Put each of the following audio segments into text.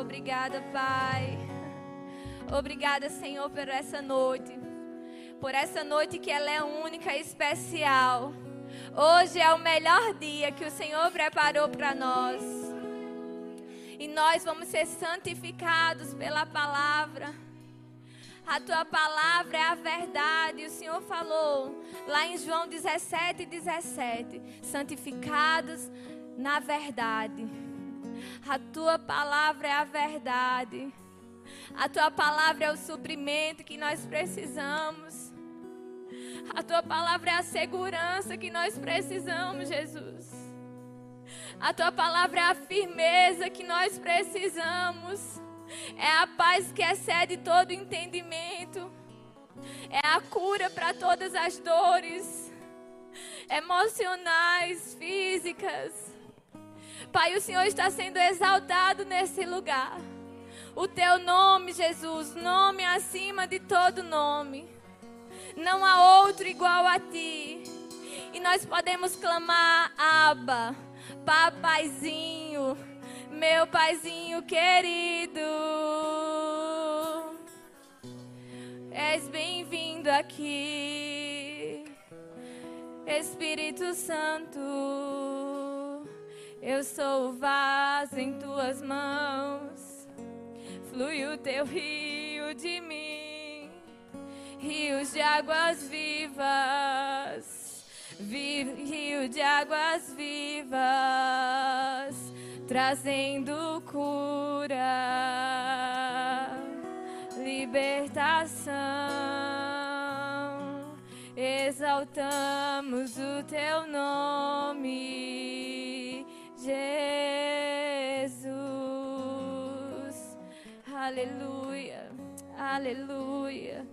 Obrigada, Pai. Obrigada, Senhor, por essa noite. Por essa noite que ela é única e especial. Hoje é o melhor dia que o Senhor preparou para nós. E nós vamos ser santificados pela palavra. A tua palavra é a verdade. O Senhor falou lá em João 17, 17: santificados na verdade. A tua palavra é a verdade. A tua palavra é o suprimento que nós precisamos. A tua palavra é a segurança que nós precisamos, Jesus. A tua palavra é a firmeza que nós precisamos. É a paz que excede todo entendimento. É a cura para todas as dores emocionais, físicas. Pai, o Senhor está sendo exaltado nesse lugar. O teu nome, Jesus, nome acima de todo nome. Não há outro igual a ti. E nós podemos clamar, Abba, papaizinho, meu paizinho querido. És bem-vindo aqui, Espírito Santo. Eu sou o vaso em tuas mãos, flui o teu rio de mim, rios de águas vivas, vi, rio de águas vivas, trazendo cura, libertação. Exaltamos o teu nome. Jesus. Aleluia. Aleluia.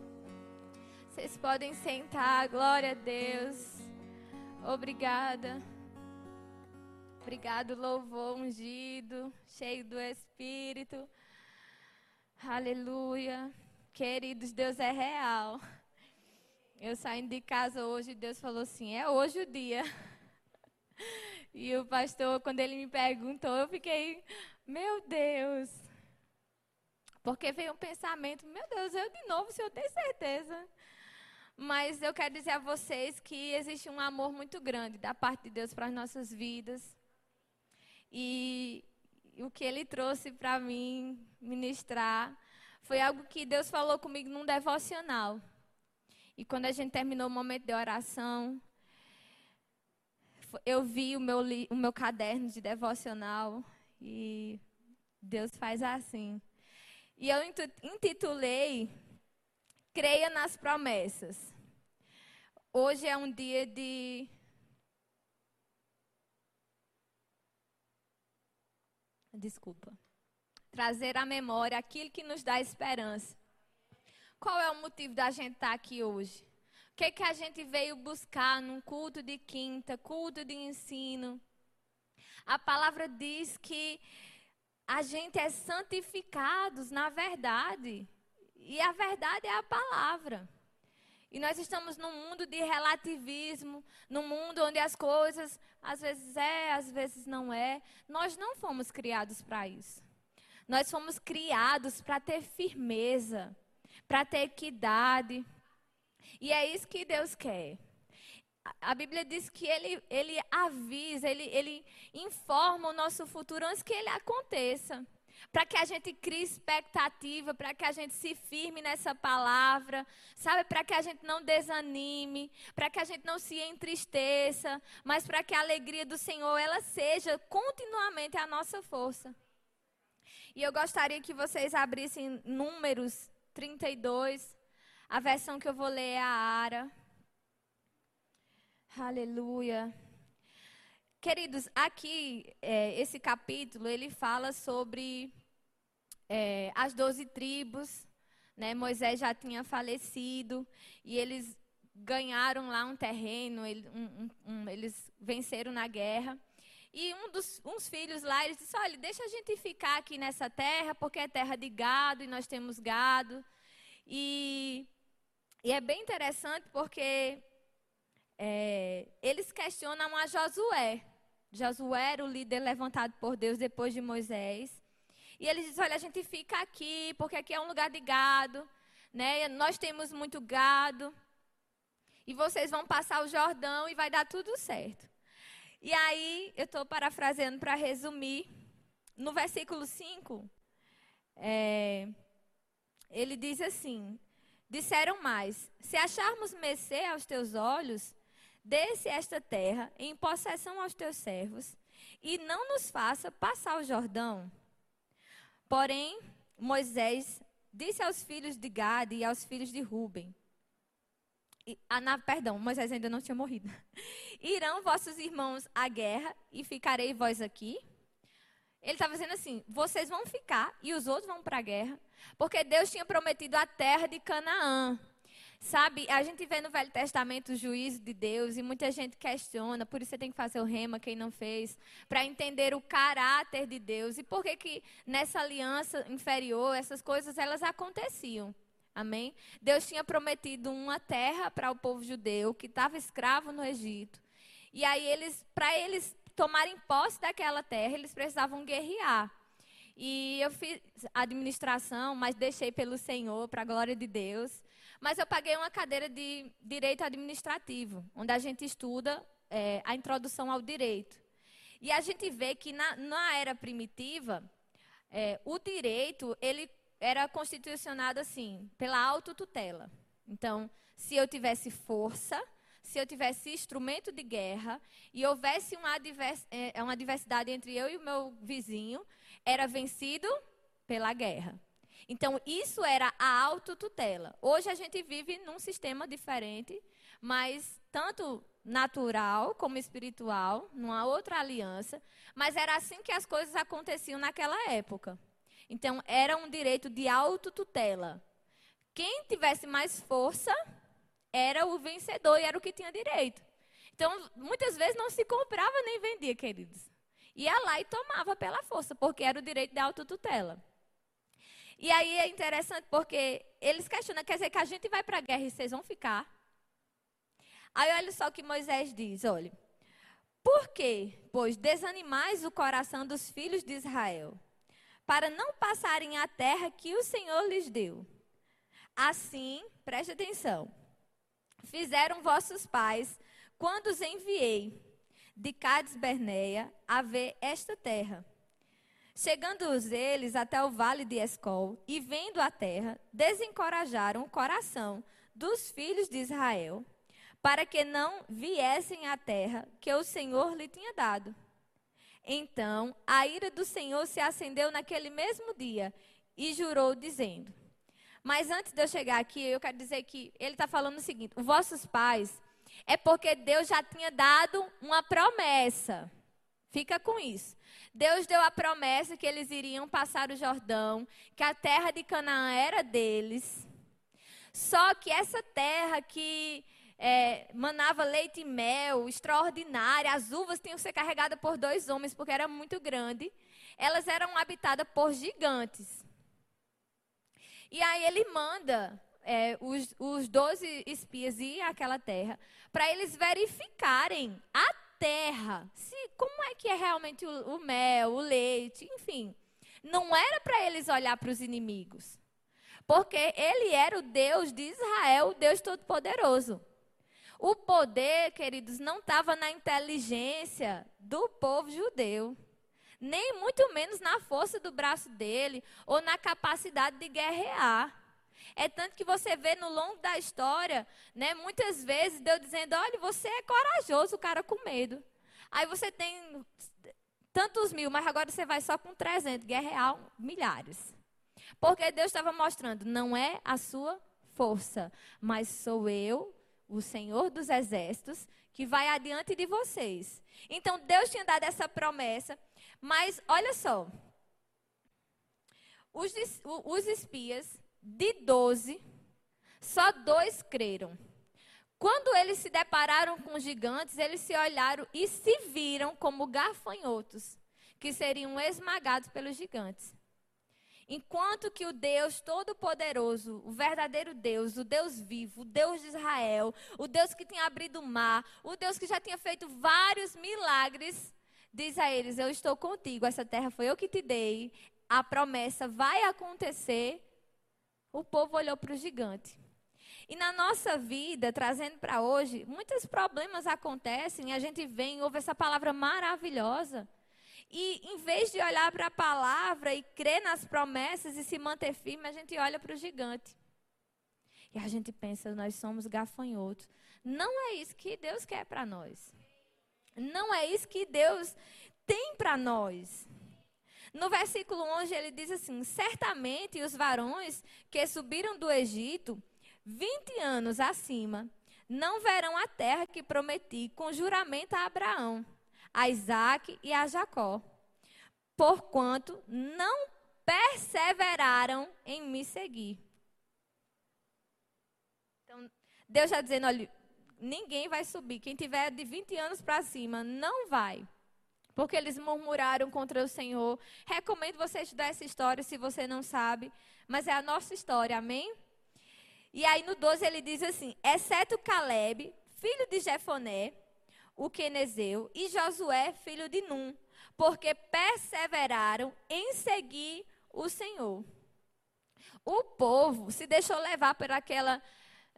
Vocês podem sentar. Glória a Deus. Obrigada. Obrigado, louvor ungido, cheio do Espírito. Aleluia. Queridos, Deus é real. Eu saindo de casa hoje, Deus falou assim: é hoje o dia. E o pastor, quando ele me perguntou, eu fiquei, meu Deus. Porque veio um pensamento, meu Deus, eu de novo, o senhor tem certeza? Mas eu quero dizer a vocês que existe um amor muito grande da parte de Deus para as nossas vidas. E o que ele trouxe para mim ministrar foi algo que Deus falou comigo num devocional. E quando a gente terminou o momento de oração, eu vi o meu, o meu caderno de devocional e Deus faz assim. E eu intitulei Creia nas promessas. Hoje é um dia de. Desculpa. Trazer à memória aquilo que nos dá esperança. Qual é o motivo da gente estar aqui hoje? O que, que a gente veio buscar num culto de quinta, culto de ensino? A palavra diz que a gente é santificados na verdade. E a verdade é a palavra. E nós estamos num mundo de relativismo, num mundo onde as coisas às vezes é, às vezes não é. Nós não fomos criados para isso. Nós fomos criados para ter firmeza, para ter equidade, e é isso que Deus quer. A Bíblia diz que ele, ele avisa, ele, ele informa o nosso futuro antes que ele aconteça. Para que a gente crie expectativa, para que a gente se firme nessa palavra, sabe? Para que a gente não desanime, para que a gente não se entristeça, mas para que a alegria do Senhor ela seja continuamente a nossa força. E eu gostaria que vocês abrissem Números 32, a versão que eu vou ler é a Ara. Aleluia. Queridos, aqui, é, esse capítulo, ele fala sobre é, as doze tribos. Né? Moisés já tinha falecido e eles ganharam lá um terreno, ele, um, um, eles venceram na guerra. E um dos uns filhos lá, eles disse, olha, deixa a gente ficar aqui nessa terra, porque é terra de gado e nós temos gado. E e é bem interessante porque é, eles questionam a Josué. Josué era o líder levantado por Deus depois de Moisés. E ele diz: Olha, a gente fica aqui, porque aqui é um lugar de gado, né? Nós temos muito gado. E vocês vão passar o Jordão e vai dar tudo certo. E aí, eu estou parafraseando para resumir. No versículo 5, é, ele diz assim: Disseram mais: Se acharmos mercê aos teus olhos, desce esta terra em possessão aos teus servos, e não nos faça passar o Jordão. Porém, Moisés disse aos filhos de Gade e aos filhos de Ruben: e, ah, na, perdão, Moisés ainda não tinha morrido. Irão vossos irmãos à guerra e ficarei vós aqui? Ele estava dizendo assim: vocês vão ficar e os outros vão para a guerra, porque Deus tinha prometido a terra de Canaã. Sabe, a gente vê no Velho Testamento o juízo de Deus e muita gente questiona, por isso você tem que fazer o rema, quem não fez, para entender o caráter de Deus e por que que nessa aliança inferior essas coisas elas aconteciam. Amém? Deus tinha prometido uma terra para o povo judeu que estava escravo no Egito. E aí eles, para eles tomarem posse daquela terra, eles precisavam guerrear. E eu fiz administração, mas deixei pelo Senhor, para a glória de Deus. Mas eu paguei uma cadeira de direito administrativo, onde a gente estuda é, a introdução ao direito. E a gente vê que na, na era primitiva, é, o direito ele era constitucionado assim, pela autotutela. Então, se eu tivesse força, se eu tivesse instrumento de guerra e houvesse uma, é, uma diversidade entre eu e o meu vizinho, era vencido pela guerra. Então, isso era a autotutela. Hoje a gente vive num sistema diferente, mas tanto natural como espiritual, numa outra aliança, mas era assim que as coisas aconteciam naquela época. Então, era um direito de autotutela. Quem tivesse mais força era o vencedor e era o que tinha direito. Então, muitas vezes não se comprava nem vendia, queridos. Ia lá e tomava pela força, porque era o direito de autotutela. E aí é interessante porque eles questionam, quer dizer que a gente vai para a guerra e vocês vão ficar? Aí olha só o que Moisés diz, olha. Por quê? Pois desanimais o coração dos filhos de Israel, para não passarem a terra que o Senhor lhes deu. Assim, preste atenção, fizeram vossos pais quando os enviei de Cades Berneia a ver esta terra. Chegando eles até o vale de Escol e vendo a terra, desencorajaram o coração dos filhos de Israel, para que não viessem à terra que o Senhor lhe tinha dado. Então a ira do Senhor se acendeu naquele mesmo dia e jurou, dizendo: mas antes de eu chegar aqui, eu quero dizer que ele está falando o seguinte: os vossos pais é porque Deus já tinha dado uma promessa. Fica com isso. Deus deu a promessa que eles iriam passar o Jordão, que a terra de Canaã era deles. Só que essa terra que é, manava leite e mel, extraordinária, as uvas tinham que ser carregadas por dois homens, porque era muito grande. Elas eram habitadas por gigantes. E aí ele manda é, os, 12 espias ir àquela terra para eles verificarem a terra, se como é que é realmente o, o mel, o leite, enfim. Não era para eles olhar para os inimigos. Porque ele era o Deus de Israel, o Deus Todo-Poderoso. O poder, queridos, não estava na inteligência do povo judeu nem muito menos na força do braço dele ou na capacidade de guerrear. É tanto que você vê no longo da história, né, muitas vezes Deus dizendo: olha, você é corajoso, o cara com medo. Aí você tem tantos mil, mas agora você vai só com 300, guerrear milhares. Porque Deus estava mostrando: não é a sua força, mas sou eu, o Senhor dos exércitos, que vai adiante de vocês. Então Deus tinha dado essa promessa mas olha só. Os, os espias, de 12, só dois creram. Quando eles se depararam com os gigantes, eles se olharam e se viram como gafanhotos, que seriam esmagados pelos gigantes. Enquanto que o Deus Todo-Poderoso, o verdadeiro Deus, o Deus vivo, o Deus de Israel, o Deus que tinha abrido o mar, o Deus que já tinha feito vários milagres, diz a eles: Eu estou contigo, essa terra foi eu que te dei, a promessa vai acontecer. O povo olhou para o gigante. E na nossa vida, trazendo para hoje, muitos problemas acontecem, a gente vem, ouve essa palavra maravilhosa. E em vez de olhar para a palavra e crer nas promessas e se manter firme, a gente olha para o gigante. E a gente pensa, nós somos gafanhotos. Não é isso que Deus quer para nós. Não é isso que Deus tem para nós. No versículo 11 ele diz assim: Certamente os varões que subiram do Egito 20 anos acima, não verão a terra que prometi com juramento a Abraão, a Isaac e a Jacó, porquanto não perseveraram em me seguir. Então, Deus está dizendo: olha, ninguém vai subir. Quem tiver de 20 anos para cima, não vai. Porque eles murmuraram contra o Senhor. Recomendo você estudar essa história se você não sabe. Mas é a nossa história, amém? E aí no 12 ele diz assim: exceto Caleb, filho de Jefoné, o quenezeu, e Josué, filho de Num, porque perseveraram em seguir o Senhor. O povo se deixou levar por aquela,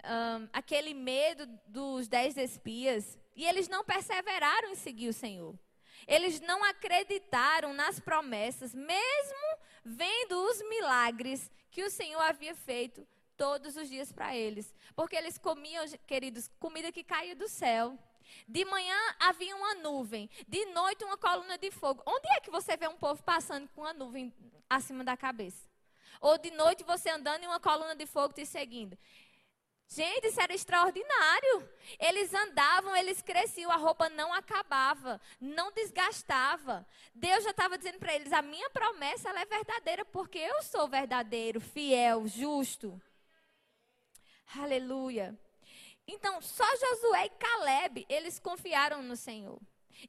um, aquele medo dos dez espias e eles não perseveraram em seguir o Senhor. Eles não acreditaram nas promessas, mesmo vendo os milagres que o Senhor havia feito todos os dias para eles. Porque eles comiam, queridos, comida que caía do céu. De manhã havia uma nuvem, de noite uma coluna de fogo. Onde é que você vê um povo passando com uma nuvem acima da cabeça? Ou de noite você andando em uma coluna de fogo te seguindo? Gente, isso era extraordinário. Eles andavam, eles cresciam, a roupa não acabava, não desgastava. Deus já estava dizendo para eles: a minha promessa é verdadeira, porque eu sou verdadeiro, fiel, justo. Aleluia. Então, só Josué e Caleb, eles confiaram no Senhor.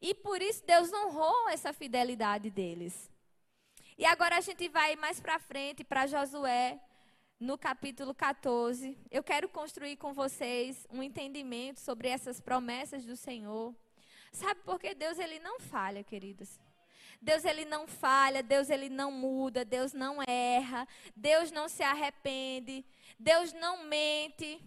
E por isso Deus honrou essa fidelidade deles. E agora a gente vai mais para frente para Josué, no capítulo 14. Eu quero construir com vocês um entendimento sobre essas promessas do Senhor. Sabe por que Deus ele não falha, queridos? Deus ele não falha, Deus ele não muda, Deus não erra, Deus não se arrepende, Deus não mente.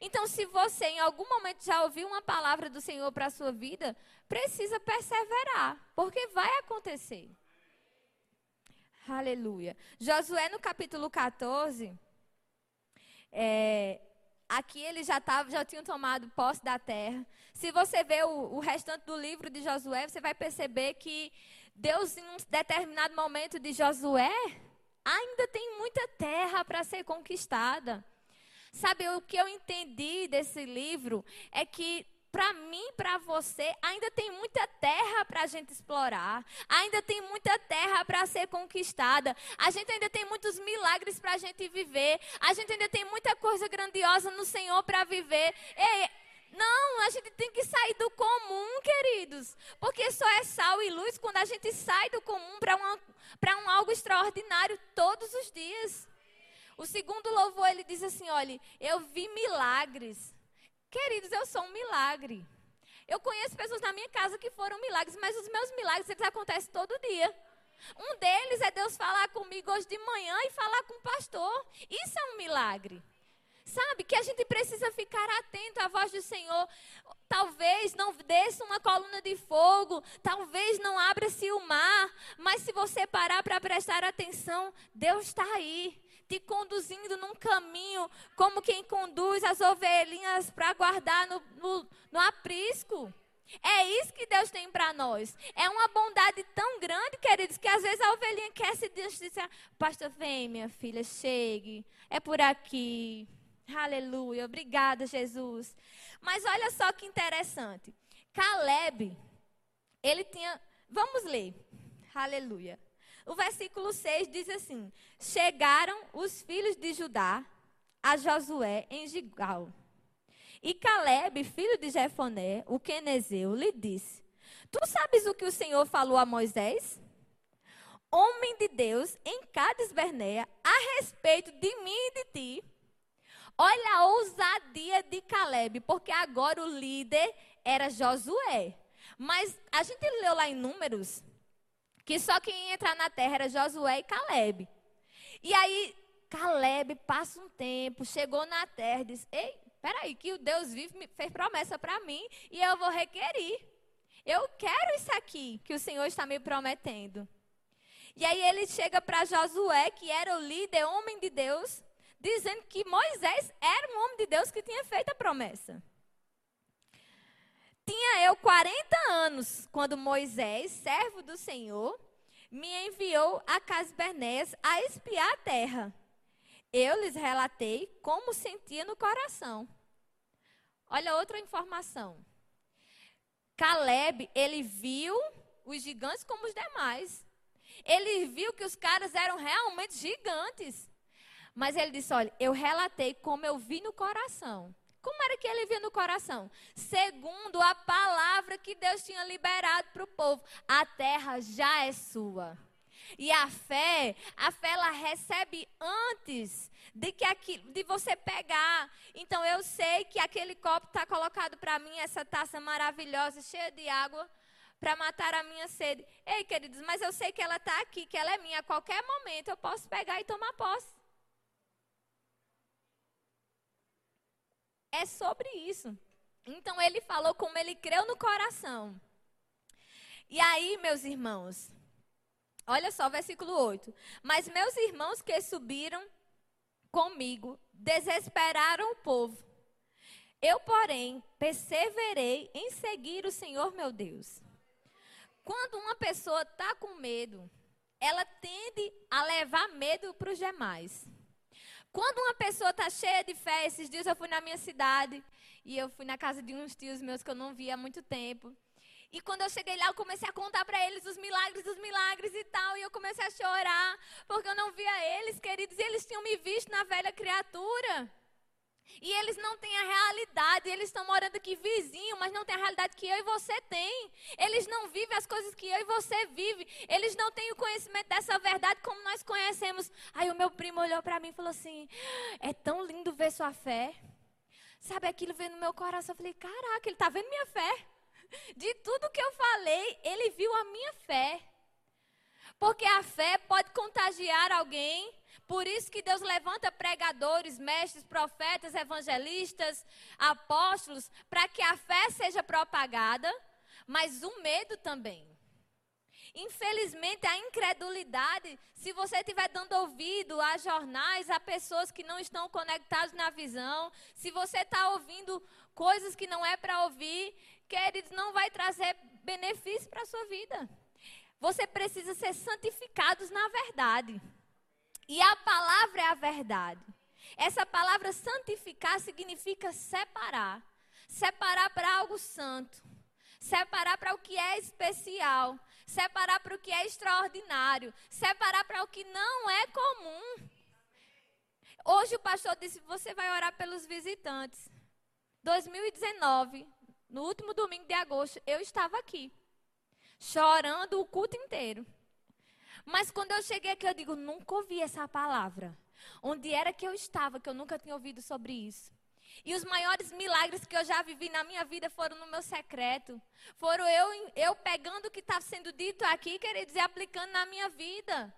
Então, se você em algum momento já ouviu uma palavra do Senhor para a sua vida, precisa perseverar, porque vai acontecer. Aleluia. Josué no capítulo 14, é, aqui eles já, já tinham tomado posse da terra. Se você ver o, o restante do livro de Josué, você vai perceber que Deus, em um determinado momento de Josué, ainda tem muita terra para ser conquistada. Sabe, o que eu entendi desse livro é que para mim, para você, ainda tem muita terra para a gente explorar, ainda tem muita terra para ser conquistada, a gente ainda tem muitos milagres para a gente viver, a gente ainda tem muita coisa grandiosa no Senhor para viver. Ei, não, a gente tem que sair do comum, queridos. Porque só é sal e luz quando a gente sai do comum para um algo extraordinário todos os dias. O segundo louvor, ele diz assim: olha, eu vi milagres. Queridos, eu sou um milagre. Eu conheço pessoas na minha casa que foram milagres, mas os meus milagres eles acontecem todo dia. Um deles é Deus falar comigo hoje de manhã e falar com o pastor. Isso é um milagre. Sabe que a gente precisa ficar atento à voz do Senhor. Talvez não desça uma coluna de fogo, talvez não abra-se o mar, mas se você parar para prestar atenção, Deus está aí, te conduzindo num caminho, como quem conduz as ovelhinhas para guardar no, no, no aprisco. É isso que Deus tem para nós. É uma bondade tão grande, queridos, que às vezes a ovelhinha quer se dizer, pastor, vem, minha filha, chegue. É por aqui. Aleluia. Obrigada, Jesus. Mas olha só que interessante. Caleb, ele tinha. Vamos ler. Aleluia. O versículo 6 diz assim: Chegaram os filhos de Judá a Josué em Gigal. E Caleb, filho de Jefoné, o quenezeu, lhe disse: Tu sabes o que o Senhor falou a Moisés? Homem de Deus, em Cades Berneia, a respeito de mim e de ti Olha a ousadia de Caleb, porque agora o líder era Josué. Mas a gente leu lá em Números que só quem ia entrar na terra era Josué e Caleb. E aí, Caleb passa um tempo, chegou na terra e diz: Ei, peraí, que o Deus vive fez promessa para mim e eu vou requerir. Eu quero isso aqui que o Senhor está me prometendo. E aí ele chega para Josué, que era o líder, homem de Deus, dizendo que Moisés era um homem de Deus que tinha feito a promessa. Tinha eu 40 anos quando Moisés, servo do Senhor, me enviou a Casbernés a espiar a terra. Eu lhes relatei como sentia no coração. Olha outra informação. Caleb, ele viu os gigantes como os demais. Ele viu que os caras eram realmente gigantes. Mas ele disse: Olha, eu relatei como eu vi no coração. Como era que ele via no coração? Segundo a palavra que Deus tinha liberado para o povo, a terra já é sua. E a fé, a fé ela recebe antes de que de você pegar. Então eu sei que aquele copo está colocado para mim, essa taça maravilhosa, cheia de água, para matar a minha sede. Ei, queridos, mas eu sei que ela está aqui, que ela é minha. A qualquer momento eu posso pegar e tomar posse. É sobre isso. Então ele falou como ele creu no coração. E aí, meus irmãos, olha só, versículo 8. Mas meus irmãos que subiram comigo desesperaram o povo. Eu, porém, perseverei em seguir o Senhor meu Deus. Quando uma pessoa está com medo, ela tende a levar medo para os demais. Quando uma pessoa está cheia de fé, esses dias eu fui na minha cidade e eu fui na casa de uns tios meus que eu não via há muito tempo. E quando eu cheguei lá, eu comecei a contar para eles os milagres, os milagres e tal. E eu comecei a chorar, porque eu não via eles, queridos. E eles tinham me visto na velha criatura. E eles não têm a realidade, eles estão morando aqui vizinho, mas não têm a realidade que eu e você tem. Eles não vivem as coisas que eu e você vive. Eles não têm o conhecimento dessa verdade como nós conhecemos. Aí o meu primo olhou para mim e falou assim: "É tão lindo ver sua fé". Sabe aquilo veio no meu coração, eu falei: "Caraca, ele está vendo minha fé". De tudo que eu falei, ele viu a minha fé. Porque a fé pode contagiar alguém por isso que Deus levanta pregadores, mestres, profetas, evangelistas, apóstolos, para que a fé seja propagada, mas o medo também. Infelizmente, a incredulidade, se você estiver dando ouvido a jornais, a pessoas que não estão conectadas na visão, se você está ouvindo coisas que não é para ouvir, queridos, não vai trazer benefício para a sua vida. Você precisa ser santificados na verdade. E a palavra é a verdade. Essa palavra santificar significa separar. Separar para algo santo. Separar para o que é especial. Separar para o que é extraordinário. Separar para o que não é comum. Hoje o pastor disse: você vai orar pelos visitantes. 2019, no último domingo de agosto, eu estava aqui, chorando o culto inteiro. Mas quando eu cheguei aqui, eu digo, nunca ouvi essa palavra. Onde era que eu estava, que eu nunca tinha ouvido sobre isso. E os maiores milagres que eu já vivi na minha vida foram no meu secreto. Foram eu, eu pegando o que está sendo dito aqui, queridos, e aplicando na minha vida.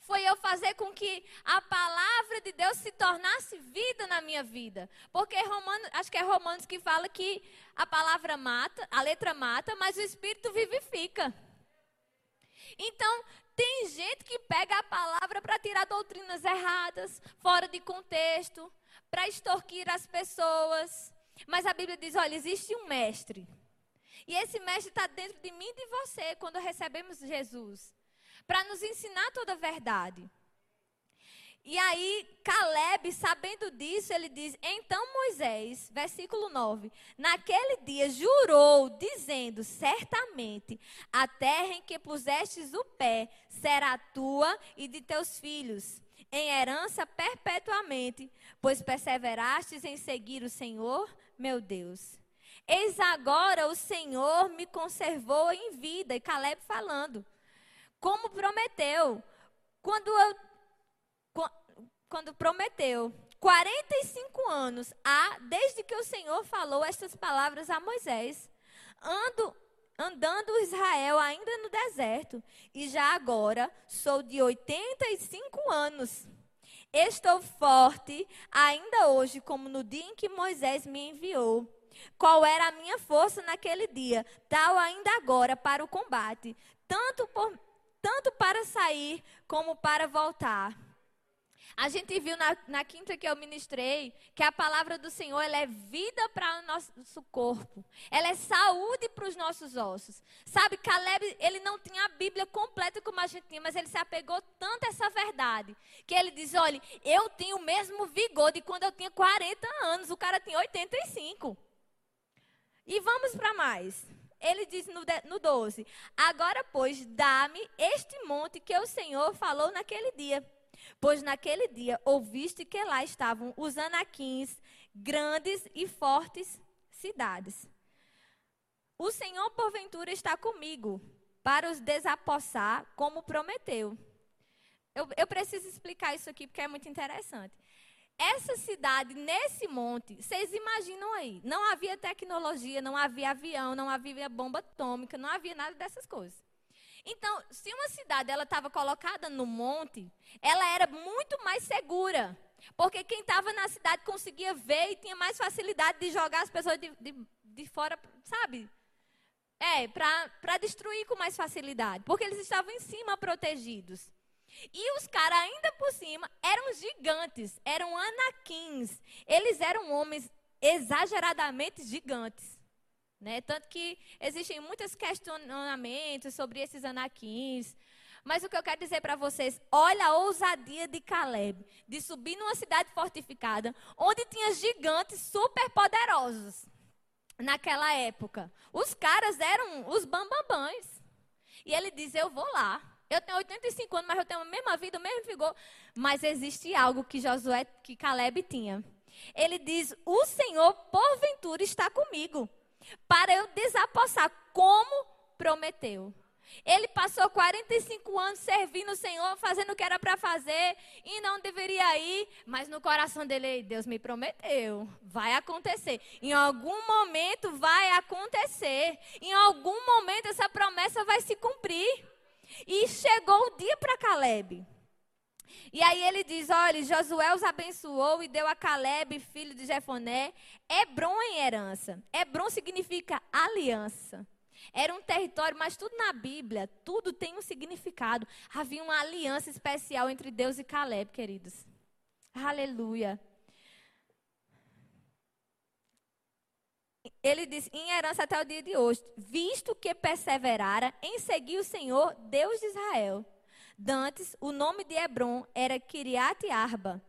Foi eu fazer com que a palavra de Deus se tornasse vida na minha vida. Porque Romanos, acho que é Romanos que fala que a palavra mata, a letra mata, mas o espírito vivifica. Então, tem gente que pega a palavra para tirar doutrinas erradas, fora de contexto, para extorquir as pessoas. Mas a Bíblia diz: olha, existe um mestre. E esse mestre está dentro de mim e de você quando recebemos Jesus para nos ensinar toda a verdade. E aí, Caleb, sabendo disso, ele diz: Então Moisés, versículo 9: Naquele dia jurou, dizendo: Certamente a terra em que pusestes o pé será tua e de teus filhos, em herança perpetuamente, pois perseverastes em seguir o Senhor, meu Deus. Eis agora o Senhor me conservou em vida. E Caleb falando, como prometeu. Quando eu quando prometeu 45 anos há desde que o Senhor falou estas palavras a Moisés. Ando andando Israel ainda no deserto, e já agora sou de 85 anos. Estou forte ainda hoje, como no dia em que Moisés me enviou. Qual era a minha força naquele dia, tal ainda agora para o combate, tanto, por, tanto para sair como para voltar. A gente viu na, na, quinta que eu ministrei que a palavra do Senhor ela é vida para o nosso corpo. Ela é saúde para os nossos ossos. Sabe, Caleb, ele não tinha a Bíblia completa como a gente tinha, mas ele se apegou tanto a essa verdade. Que ele diz: olha, eu tenho o mesmo vigor de quando eu tinha 40 anos. O cara tinha 85. E vamos para mais. Ele diz no, no 12: Agora, pois, dá-me este monte que o Senhor falou naquele dia Pois naquele dia ouviste que lá estavam os anaquins, grandes e fortes cidades. O Senhor, porventura, está comigo para os desapossar, como prometeu. Eu, eu preciso explicar isso aqui porque é muito interessante. Essa cidade, nesse monte, vocês imaginam aí, não havia tecnologia, não havia avião, não havia bomba atômica, não havia nada dessas coisas. Então, se uma cidade ela estava colocada no monte, ela era muito mais segura. Porque quem estava na cidade conseguia ver e tinha mais facilidade de jogar as pessoas de, de, de fora, sabe? É, para destruir com mais facilidade. Porque eles estavam em cima protegidos. E os caras, ainda por cima, eram gigantes, eram anaquins. Eles eram homens exageradamente gigantes. Né? Tanto que existem muitos questionamentos sobre esses anaquins. Mas o que eu quero dizer para vocês, olha a ousadia de Caleb, de subir numa cidade fortificada, onde tinha gigantes super poderosos naquela época. Os caras eram os bambambãs. E ele diz: Eu vou lá. Eu tenho 85 anos, mas eu tenho a mesma vida, o mesmo vigor. Mas existe algo que Josué, que Caleb tinha. Ele diz: O Senhor, porventura, está comigo para eu desapossar, como prometeu. Ele passou 45 anos servindo o Senhor, fazendo o que era para fazer e não deveria ir, mas no coração dele, Deus me prometeu, vai acontecer. Em algum momento vai acontecer. Em algum momento essa promessa vai se cumprir. E chegou o dia para Caleb. E aí ele diz: olha, Josué os abençoou e deu a Caleb, filho de Jefoné, Hebron em herança. Hebron significa aliança. Era um território, mas tudo na Bíblia, tudo tem um significado. Havia uma aliança especial entre Deus e Caleb, queridos. Aleluia. Ele diz, em herança até o dia de hoje, visto que perseverara em seguir o Senhor, Deus de Israel. Dantes, o nome de Hebron era Kiriat Arba.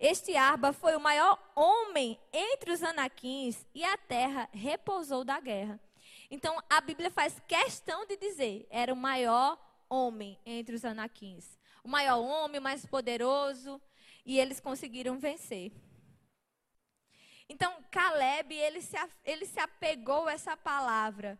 Este Arba foi o maior homem entre os anaquins e a terra repousou da guerra. Então, a Bíblia faz questão de dizer, era o maior homem entre os anaquins. O maior homem, o mais poderoso, e eles conseguiram vencer. Então, Caleb, ele se, ele se apegou a essa palavra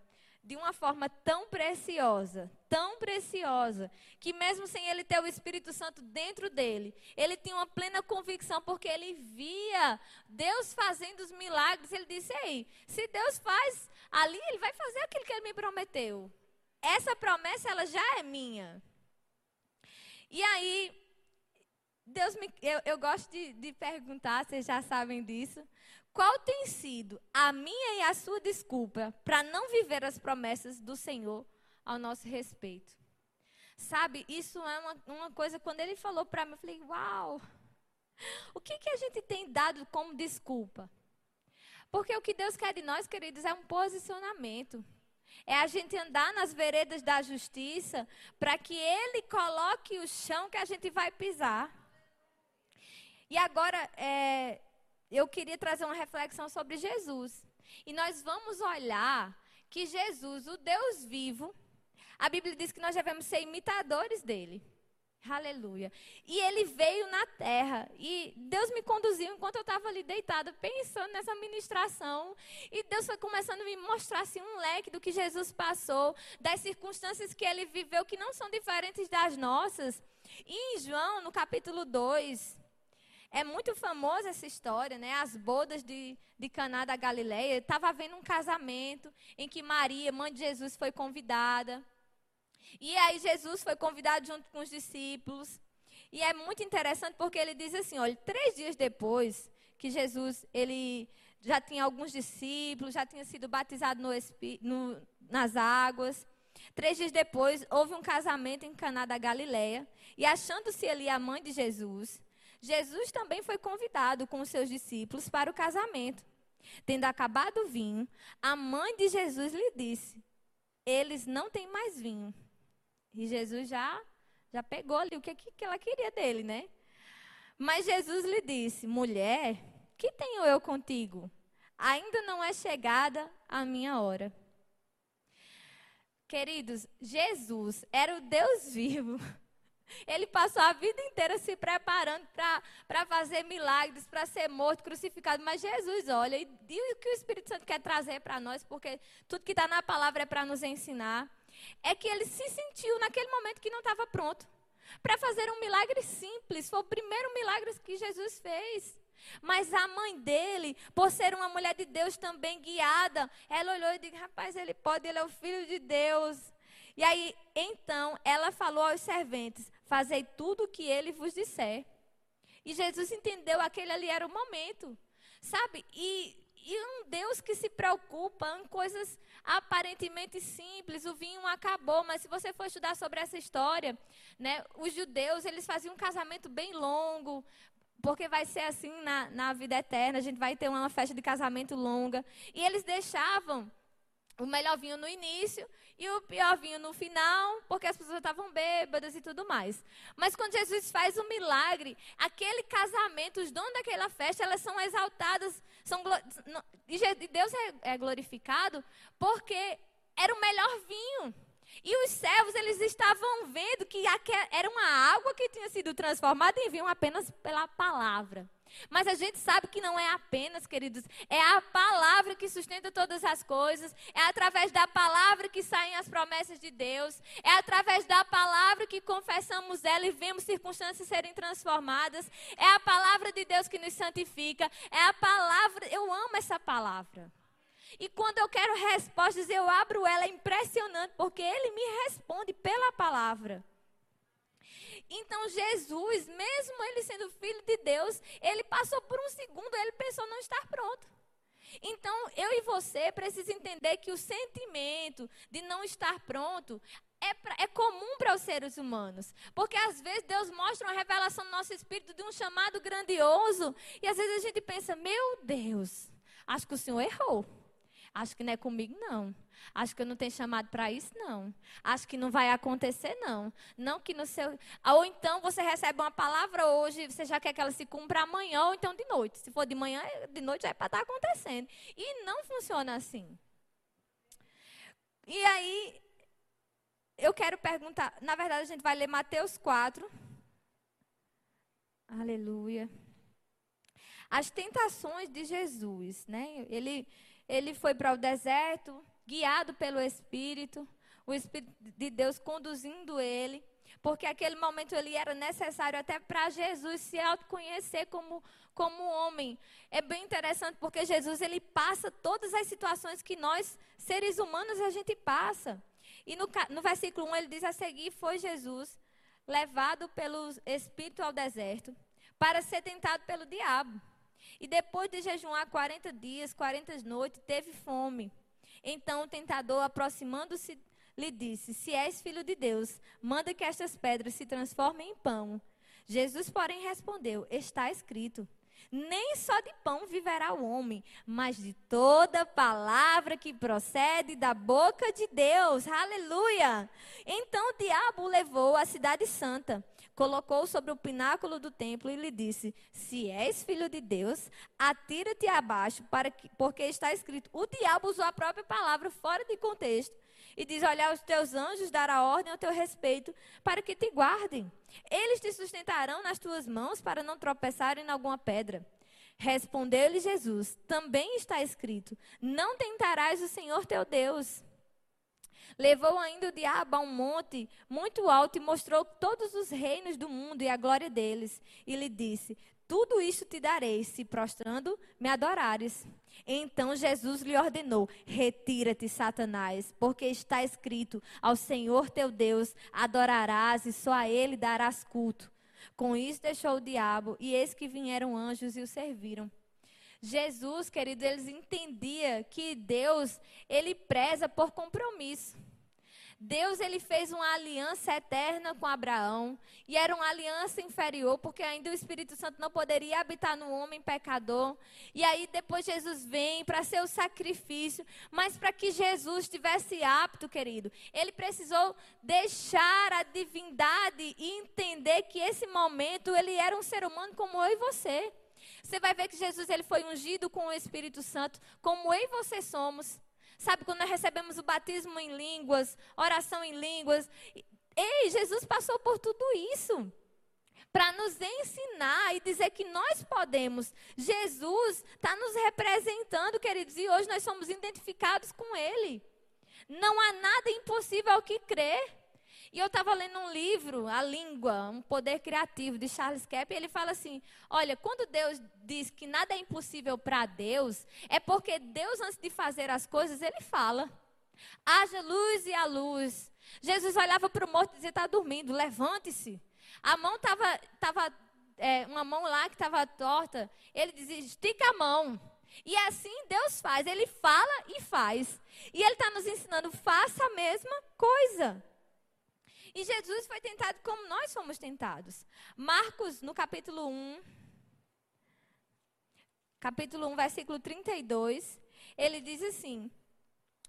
de uma forma tão preciosa, tão preciosa, que mesmo sem ele ter o Espírito Santo dentro dele, ele tinha uma plena convicção, porque ele via Deus fazendo os milagres. Ele disse: Ei, se Deus faz ali, ele vai fazer aquilo que ele me prometeu. Essa promessa, ela já é minha. E aí, Deus me, eu, eu gosto de, de perguntar, vocês já sabem disso. Qual tem sido a minha e a sua desculpa para não viver as promessas do Senhor ao nosso respeito? Sabe, isso é uma, uma coisa, quando ele falou para mim, eu falei, uau! O que, que a gente tem dado como desculpa? Porque o que Deus quer de nós, queridos, é um posicionamento. É a gente andar nas veredas da justiça para que Ele coloque o chão que a gente vai pisar. E agora, é, eu queria trazer uma reflexão sobre Jesus. E nós vamos olhar que Jesus, o Deus vivo, a Bíblia diz que nós devemos ser imitadores dele. Aleluia. E ele veio na terra. E Deus me conduziu enquanto eu estava ali deitada, pensando nessa ministração. E Deus foi começando a me mostrar assim, um leque do que Jesus passou, das circunstâncias que ele viveu, que não são diferentes das nossas. E em João, no capítulo 2, É muito famosa essa história, né? As bodas de, de Caná da Galileia. Estava havendo um casamento em que Maria, mãe de Jesus, foi convidada. E aí Jesus foi convidado junto com os discípulos. E é muito interessante porque ele diz assim, olha, três dias depois que Jesus, ele já tinha alguns discípulos, já tinha sido batizado no, no, nas águas. Três dias depois, houve um casamento em Caná da Galileia. E achando-se ali a mãe de Jesus, Jesus também foi convidado com os seus discípulos para o casamento. Tendo acabado o vinho, a mãe de Jesus lhe disse: Eles não têm mais vinho. E Jesus já, já pegou ali o que, que ela queria dele, né? Mas Jesus lhe disse: Mulher, que tenho eu contigo? Ainda não é chegada a minha hora. Queridos, Jesus era o Deus vivo ele passou a vida inteira se preparando para fazer milagres, para ser morto, crucificado. Mas Jesus, olha, e, e o que o Espírito Santo quer trazer para nós, porque tudo que está na palavra é para nos ensinar, é que ele se sentiu naquele momento que não estava pronto para fazer um milagre simples. Foi o primeiro milagre que Jesus fez. Mas a mãe dele, por ser uma mulher de Deus também guiada, ela olhou e disse: Rapaz, ele pode, ele é o filho de Deus. E aí, então, ela falou aos serventes: Fazei tudo o que ele vos disser. E Jesus entendeu aquele ali era o momento. Sabe? E, e um Deus que se preocupa em coisas aparentemente simples. O vinho acabou, mas se você for estudar sobre essa história, né, os judeus eles faziam um casamento bem longo, porque vai ser assim na, na vida eterna. A gente vai ter uma festa de casamento longa. E eles deixavam o melhor vinho no início e o pior vinho no final, porque as pessoas estavam bêbadas e tudo mais. Mas quando Jesus faz um milagre, aquele casamento, os dons daquela festa, elas são exaltadas, são e Deus é, é glorificado porque era o melhor vinho. E os servos, eles estavam vendo que era uma água que tinha sido transformada em vinho apenas pela palavra. Mas a gente sabe que não é apenas, queridos, é a palavra que sustenta todas as coisas, é através da palavra que saem as promessas de Deus, é através da palavra que confessamos ela e vemos circunstâncias serem transformadas, é a palavra de Deus que nos santifica, é a palavra, eu amo essa palavra. E quando eu quero respostas, eu abro ela, é impressionante, porque ele me responde pela palavra. Então Jesus, mesmo ele sendo filho de Deus, ele passou por um segundo, ele pensou não estar pronto. Então, eu e você precisamos entender que o sentimento de não estar pronto é, pra, é comum para os seres humanos. Porque às vezes Deus mostra uma revelação no nosso espírito de um chamado grandioso. E às vezes a gente pensa, meu Deus, acho que o Senhor errou. Acho que não é comigo, não. Acho que eu não tenho chamado para isso, não. Acho que não vai acontecer, não. Não que no seu. Ou então você recebe uma palavra hoje, você já quer que ela se cumpra amanhã, ou então de noite. Se for de manhã, de noite já é para estar tá acontecendo. E não funciona assim. E aí, eu quero perguntar. Na verdade, a gente vai ler Mateus 4. Aleluia. As tentações de Jesus, né? Ele ele foi para o deserto, guiado pelo Espírito, o Espírito de Deus conduzindo ele, porque aquele momento ele era necessário até para Jesus se autoconhecer como, como homem. É bem interessante porque Jesus ele passa todas as situações que nós, seres humanos, a gente passa. E no, no versículo 1 ele diz a seguir: Foi Jesus levado pelo Espírito ao deserto para ser tentado pelo diabo. E depois de jejuar 40 dias, 40 noites, teve fome. Então o tentador, aproximando-se, lhe disse: Se és filho de Deus, manda que estas pedras se transformem em pão. Jesus, porém, respondeu: Está escrito: Nem só de pão viverá o homem, mas de toda palavra que procede da boca de Deus. Aleluia! Então o diabo o levou à cidade santa colocou sobre o pináculo do templo e lhe disse: Se és filho de Deus, atira-te abaixo, para que, porque está escrito. O diabo usou a própria palavra fora de contexto e diz: Olha, os teus anjos dará ordem ao teu respeito para que te guardem. Eles te sustentarão nas tuas mãos para não tropeçarem em alguma pedra. Respondeu-lhe Jesus: Também está escrito: Não tentarás o Senhor teu Deus. Levou ainda o diabo a um monte muito alto e mostrou todos os reinos do mundo e a glória deles. E lhe disse: Tudo isso te darei, se prostrando me adorares. Então Jesus lhe ordenou: Retira-te, Satanás, porque está escrito: Ao Senhor teu Deus adorarás e só a ele darás culto. Com isso deixou o diabo, e eis que vieram anjos e o serviram. Jesus, querido, eles entendia que Deus, ele preza por compromisso. Deus ele fez uma aliança eterna com Abraão e era uma aliança inferior porque ainda o Espírito Santo não poderia habitar no homem pecador. E aí depois Jesus vem para ser o sacrifício, mas para que Jesus estivesse apto, querido, ele precisou deixar a divindade e entender que esse momento ele era um ser humano como eu e você. Você vai ver que Jesus ele foi ungido com o Espírito Santo, como eu e você somos. Sabe, quando nós recebemos o batismo em línguas, oração em línguas. Ei, Jesus passou por tudo isso para nos ensinar e dizer que nós podemos. Jesus está nos representando, queridos, e hoje nós somos identificados com Ele. Não há nada impossível ao que crer. E eu estava lendo um livro, A Língua, um Poder Criativo, de Charles Kepp, e ele fala assim: olha, quando Deus diz que nada é impossível para Deus, é porque Deus, antes de fazer as coisas, ele fala. Haja luz e a luz. Jesus olhava para o morto e dizia: está dormindo, levante-se. A mão estava, tava, é, uma mão lá que estava torta, ele dizia: estica a mão. E assim Deus faz, ele fala e faz. E ele está nos ensinando: faça a mesma coisa. E Jesus foi tentado como nós somos tentados. Marcos, no capítulo 1, capítulo 1, versículo 32, ele diz assim: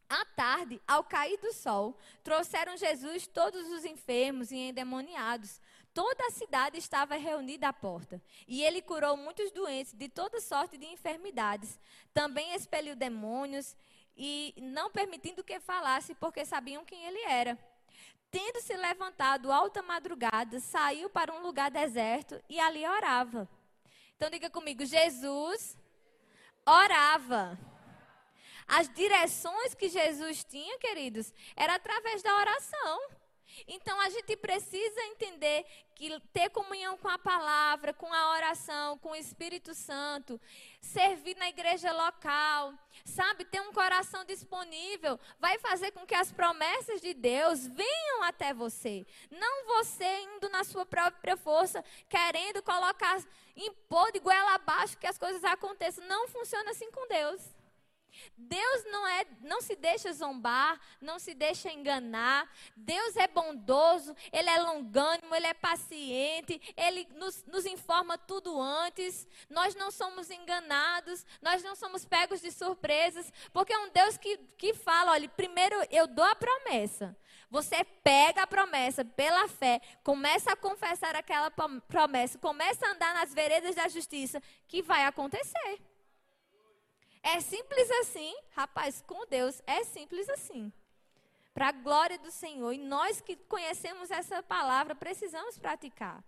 À tarde, ao cair do sol, trouxeram Jesus todos os enfermos e endemoniados. Toda a cidade estava reunida à porta. E ele curou muitos doentes de toda sorte de enfermidades. Também expeliu demônios e não permitindo que falasse, porque sabiam quem ele era. Tendo se levantado alta madrugada, saiu para um lugar deserto e ali orava. Então diga comigo, Jesus orava. As direções que Jesus tinha, queridos, era através da oração. Então a gente precisa entender que ter comunhão com a palavra, com a oração, com o Espírito Santo, servir na igreja local, sabe, ter um coração disponível, vai fazer com que as promessas de Deus venham até você. Não você indo na sua própria força, querendo colocar, impor de goela abaixo que as coisas aconteçam. Não funciona assim com Deus. Deus não é, não se deixa zombar, não se deixa enganar. Deus é bondoso, ele é longânimo, ele é paciente, ele nos, nos informa tudo antes. Nós não somos enganados, nós não somos pegos de surpresas, porque é um Deus que, que fala: olha, primeiro eu dou a promessa. Você pega a promessa pela fé, começa a confessar aquela promessa, começa a andar nas veredas da justiça, que vai acontecer. É simples assim, rapaz, com Deus é simples assim. Para a glória do Senhor. E nós que conhecemos essa palavra, precisamos praticar.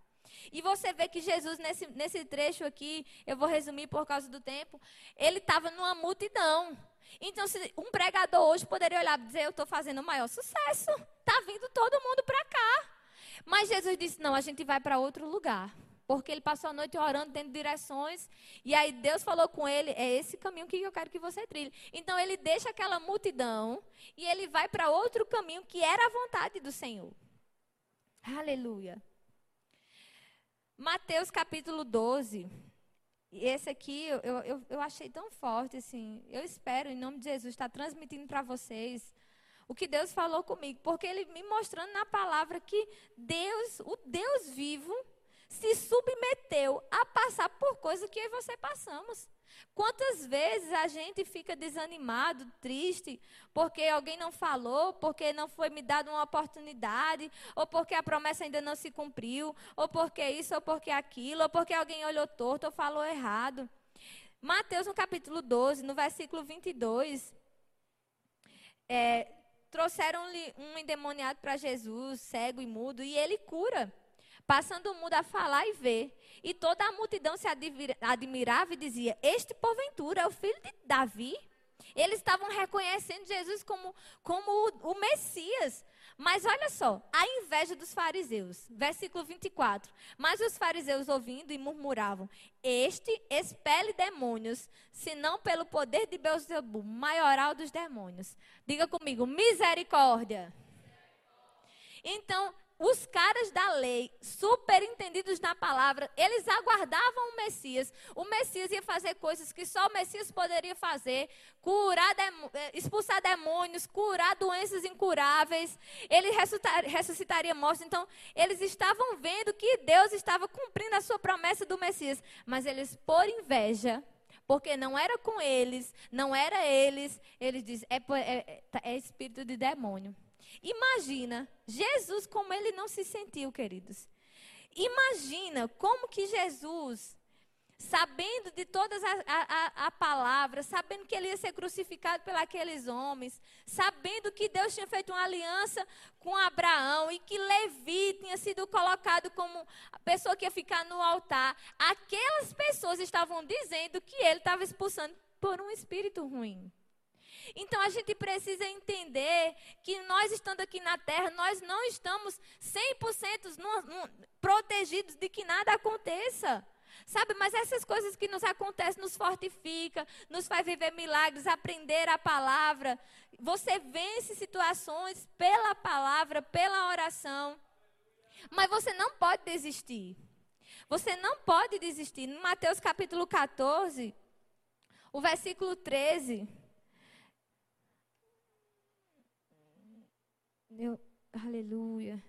E você vê que Jesus, nesse, nesse trecho aqui, eu vou resumir por causa do tempo, ele estava numa multidão. Então, um pregador hoje poderia olhar e dizer: Eu estou fazendo o maior sucesso, está vindo todo mundo para cá. Mas Jesus disse: Não, a gente vai para outro lugar porque ele passou a noite orando, tendo direções, e aí Deus falou com ele: é esse caminho que eu quero que você trilhe. Então ele deixa aquela multidão e ele vai para outro caminho que era a vontade do Senhor. Aleluia. Mateus capítulo 12. Esse aqui eu, eu, eu achei tão forte, assim. Eu espero, em nome de Jesus, estar transmitindo para vocês o que Deus falou comigo. Porque ele me mostrando na palavra que Deus, o Deus vivo, se submeteu a passar por coisas que eu e você passamos. Quantas vezes a gente fica desanimado, triste, porque alguém não falou, porque não foi me dado uma oportunidade, ou porque a promessa ainda não se cumpriu, ou porque isso, ou porque aquilo, ou porque alguém olhou torto ou falou errado. Mateus, no capítulo 12, no versículo 22, é, trouxeram-lhe um endemoniado para Jesus, cego e mudo, e ele cura passando o mundo a falar e ver. E toda a multidão se admirava e dizia: Este porventura é o filho de Davi? Eles estavam reconhecendo Jesus como, como o, o Messias. Mas olha só, a inveja dos fariseus. Versículo 24. Mas os fariseus ouvindo e murmuravam: Este expele demônios, senão pelo poder de Beuzebu, maioral dos demônios. Diga comigo: misericórdia. Então, os caras da lei, super entendidos na palavra, eles aguardavam o Messias. O Messias ia fazer coisas que só o Messias poderia fazer: curar, eh, expulsar demônios, curar doenças incuráveis. Ele ressuscitaria mortos. Então, eles estavam vendo que Deus estava cumprindo a sua promessa do Messias. Mas eles, por inveja, porque não era com eles, não era eles, eles dizem: é, é, é espírito de demônio. Imagina Jesus como ele não se sentiu, queridos. Imagina como que Jesus, sabendo de todas a, a, a palavra, sabendo que ele ia ser crucificado pelos homens, sabendo que Deus tinha feito uma aliança com Abraão e que Levi tinha sido colocado como a pessoa que ia ficar no altar, aquelas pessoas estavam dizendo que ele estava expulsando por um espírito ruim. Então a gente precisa entender que nós estando aqui na terra, nós não estamos 100% no, no, protegidos de que nada aconteça. Sabe, mas essas coisas que nos acontecem nos fortifica, nos faz viver milagres, aprender a palavra. Você vence situações pela palavra, pela oração. Mas você não pode desistir. Você não pode desistir. No Mateus capítulo 14, o versículo 13, Aleluia.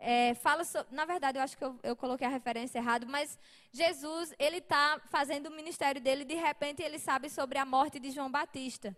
É, fala sobre, na verdade, eu acho que eu, eu coloquei a referência errado, mas Jesus, ele está fazendo o ministério dele, de repente ele sabe sobre a morte de João Batista.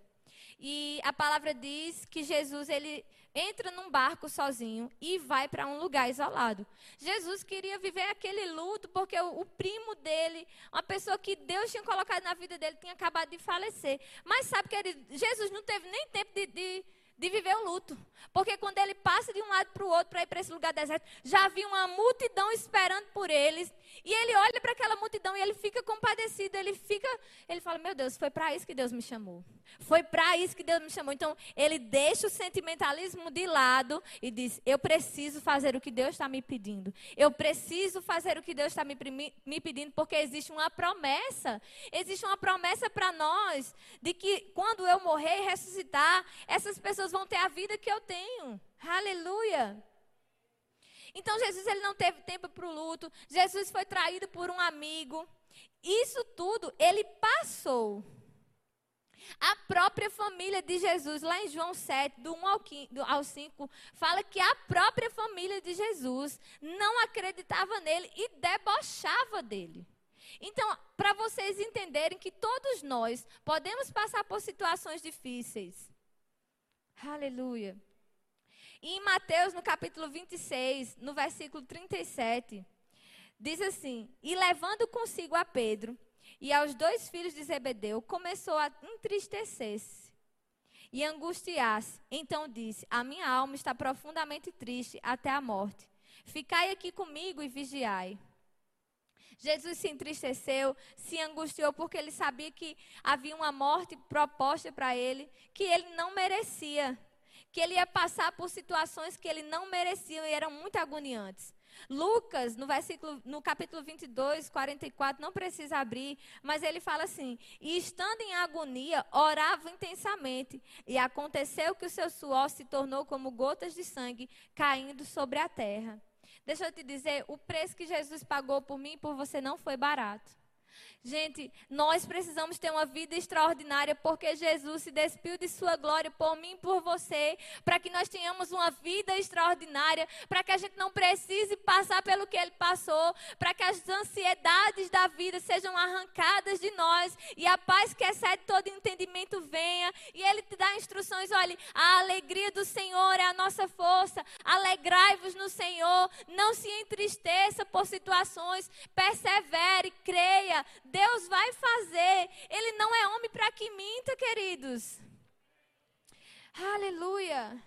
E a palavra diz que Jesus, ele entra num barco sozinho e vai para um lugar isolado. Jesus queria viver aquele luto porque o, o, primo dele, uma pessoa que Deus tinha colocado na vida dele, tinha acabado de falecer. Mas sabe que Jesus não teve nem tempo de, de de viver o luto. Porque quando ele passa de um lado para o outro para ir para esse lugar deserto, já havia uma multidão esperando por eles. E ele olha para aquela multidão e ele fica compadecido. Ele fica, ele fala: Meu Deus, foi para isso que Deus me chamou. Foi para isso que Deus me chamou. Então, ele deixa o sentimentalismo de lado e diz: Eu preciso fazer o que Deus está me pedindo. Eu preciso fazer o que Deus está me, me pedindo, porque existe uma promessa. Existe uma promessa para nós de que quando eu morrer e ressuscitar, essas pessoas vão ter a vida que eu tenho. Aleluia. Então Jesus ele não teve tempo para o luto. Jesus foi traído por um amigo. Isso tudo ele passou. A própria família de Jesus, lá em João 7, do 1 ao 5, fala que a própria família de Jesus não acreditava nele e debochava dele. Então, para vocês entenderem que todos nós podemos passar por situações difíceis, Aleluia. E em Mateus, no capítulo 26, no versículo 37, diz assim: E levando consigo a Pedro e aos dois filhos de Zebedeu, começou a entristecer-se e angustiar-se. Então disse: A minha alma está profundamente triste até a morte. Ficai aqui comigo e vigiai. Jesus se entristeceu, se angustiou, porque ele sabia que havia uma morte proposta para ele, que ele não merecia. Que ele ia passar por situações que ele não merecia e eram muito agoniantes. Lucas, no versículo, no capítulo 22, 44, não precisa abrir, mas ele fala assim: "E estando em agonia, orava intensamente, e aconteceu que o seu suor se tornou como gotas de sangue caindo sobre a terra." Deixa eu te dizer, o preço que Jesus pagou por mim e por você não foi barato. Gente, nós precisamos ter uma vida extraordinária porque Jesus se despiu de sua glória por mim e por você, para que nós tenhamos uma vida extraordinária, para que a gente não precise passar pelo que ele passou, para que as ansiedades da vida sejam arrancadas de nós e a paz que excede todo entendimento venha. E ele te dá instruções: olhe, a alegria do Senhor é a nossa força, alegrai-vos no Senhor, não se entristeça por situações, persevere, creia. Deus vai fazer. Ele não é homem para que minta, queridos. Aleluia.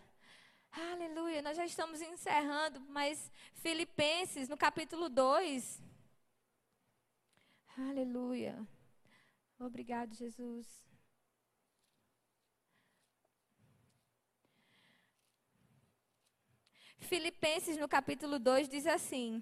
Aleluia. Nós já estamos encerrando, mas Filipenses, no capítulo 2. Aleluia. Obrigado, Jesus. Filipenses, no capítulo 2, diz assim: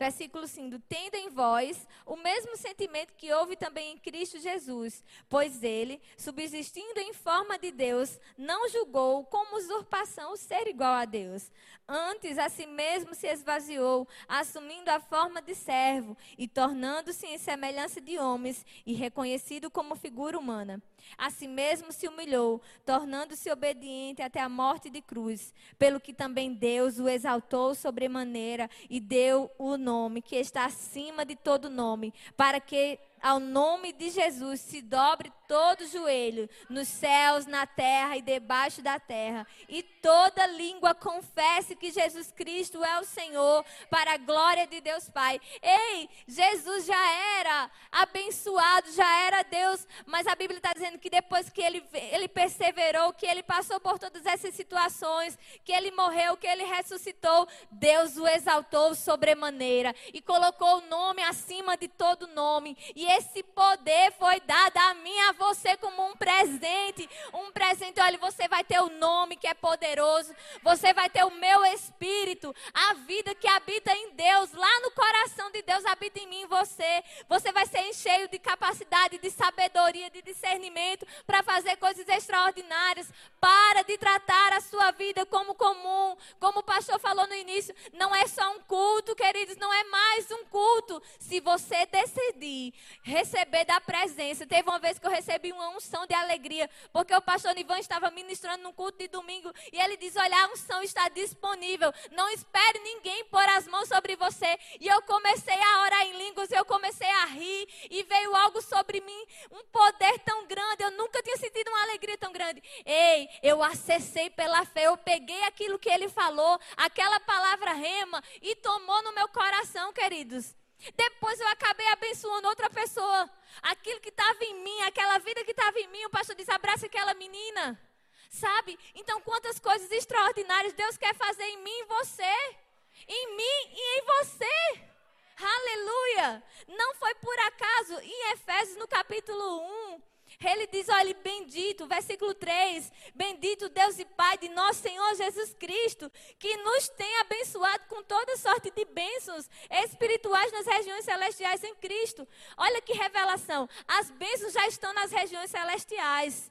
Versículo 5: Tendo em vós o mesmo sentimento que houve também em Cristo Jesus, pois ele, subsistindo em forma de Deus, não julgou como usurpação o ser igual a Deus. Antes, a si mesmo se esvaziou, assumindo a forma de servo e tornando-se em semelhança de homens e reconhecido como figura humana. A si mesmo se humilhou, tornando-se obediente até a morte de cruz, pelo que também Deus o exaltou sobremaneira e deu o nome que está acima de todo nome, para que ao nome de Jesus se dobre todo joelho, nos céus, na terra e debaixo da terra, e toda língua confesse que Jesus Cristo é o Senhor, para a glória de Deus Pai. Ei, Jesus já era abençoado, já era Deus, mas a Bíblia está dizendo que depois que ele, ele perseverou, que ele passou por todas essas situações, que ele morreu, que ele ressuscitou, Deus o exaltou sobremaneira e colocou o nome acima de todo nome. E esse poder foi dado a mim e a você como um presente. Um presente, olha, você vai ter o nome que é poderoso, você vai ter o meu espírito, a vida que habita em Deus, lá no coração de Deus habita em mim você. Você vai ser cheio de capacidade, de sabedoria, de discernimento para fazer coisas extraordinárias. Para de tratar a sua vida como comum, como o pastor falou no início, não é só um culto, queridos, não é mais um culto. Se você decidir receber da presença. Teve uma vez que eu recebi uma unção de alegria, porque o pastor Ivan estava ministrando no culto de domingo e ele diz: Olha, a unção está disponível. Não espere ninguém pôr as mãos sobre você. E eu comecei a orar em línguas, eu comecei a rir e veio algo sobre mim, um poder tão grande. Eu nunca tinha sentido uma alegria tão grande. Ei, eu acessei pela fé, eu peguei aquilo que ele falou, aquela palavra rema e tomou no meu coração, queridos. Depois eu acabei abençoando outra pessoa. Aquilo que estava em mim, aquela vida que estava em mim, o pastor disse: abraça aquela menina. Sabe? Então, quantas coisas extraordinárias Deus quer fazer em mim e você. Em mim e em você. Aleluia! Não foi por acaso, em Efésios, no capítulo 1, ele diz: olha, bendito, versículo 3: Bendito Deus e Pai de nosso Senhor Jesus Cristo, que nos tem abençoado com toda sorte de bênçãos espirituais nas regiões celestiais em Cristo. Olha que revelação: as bênçãos já estão nas regiões celestiais.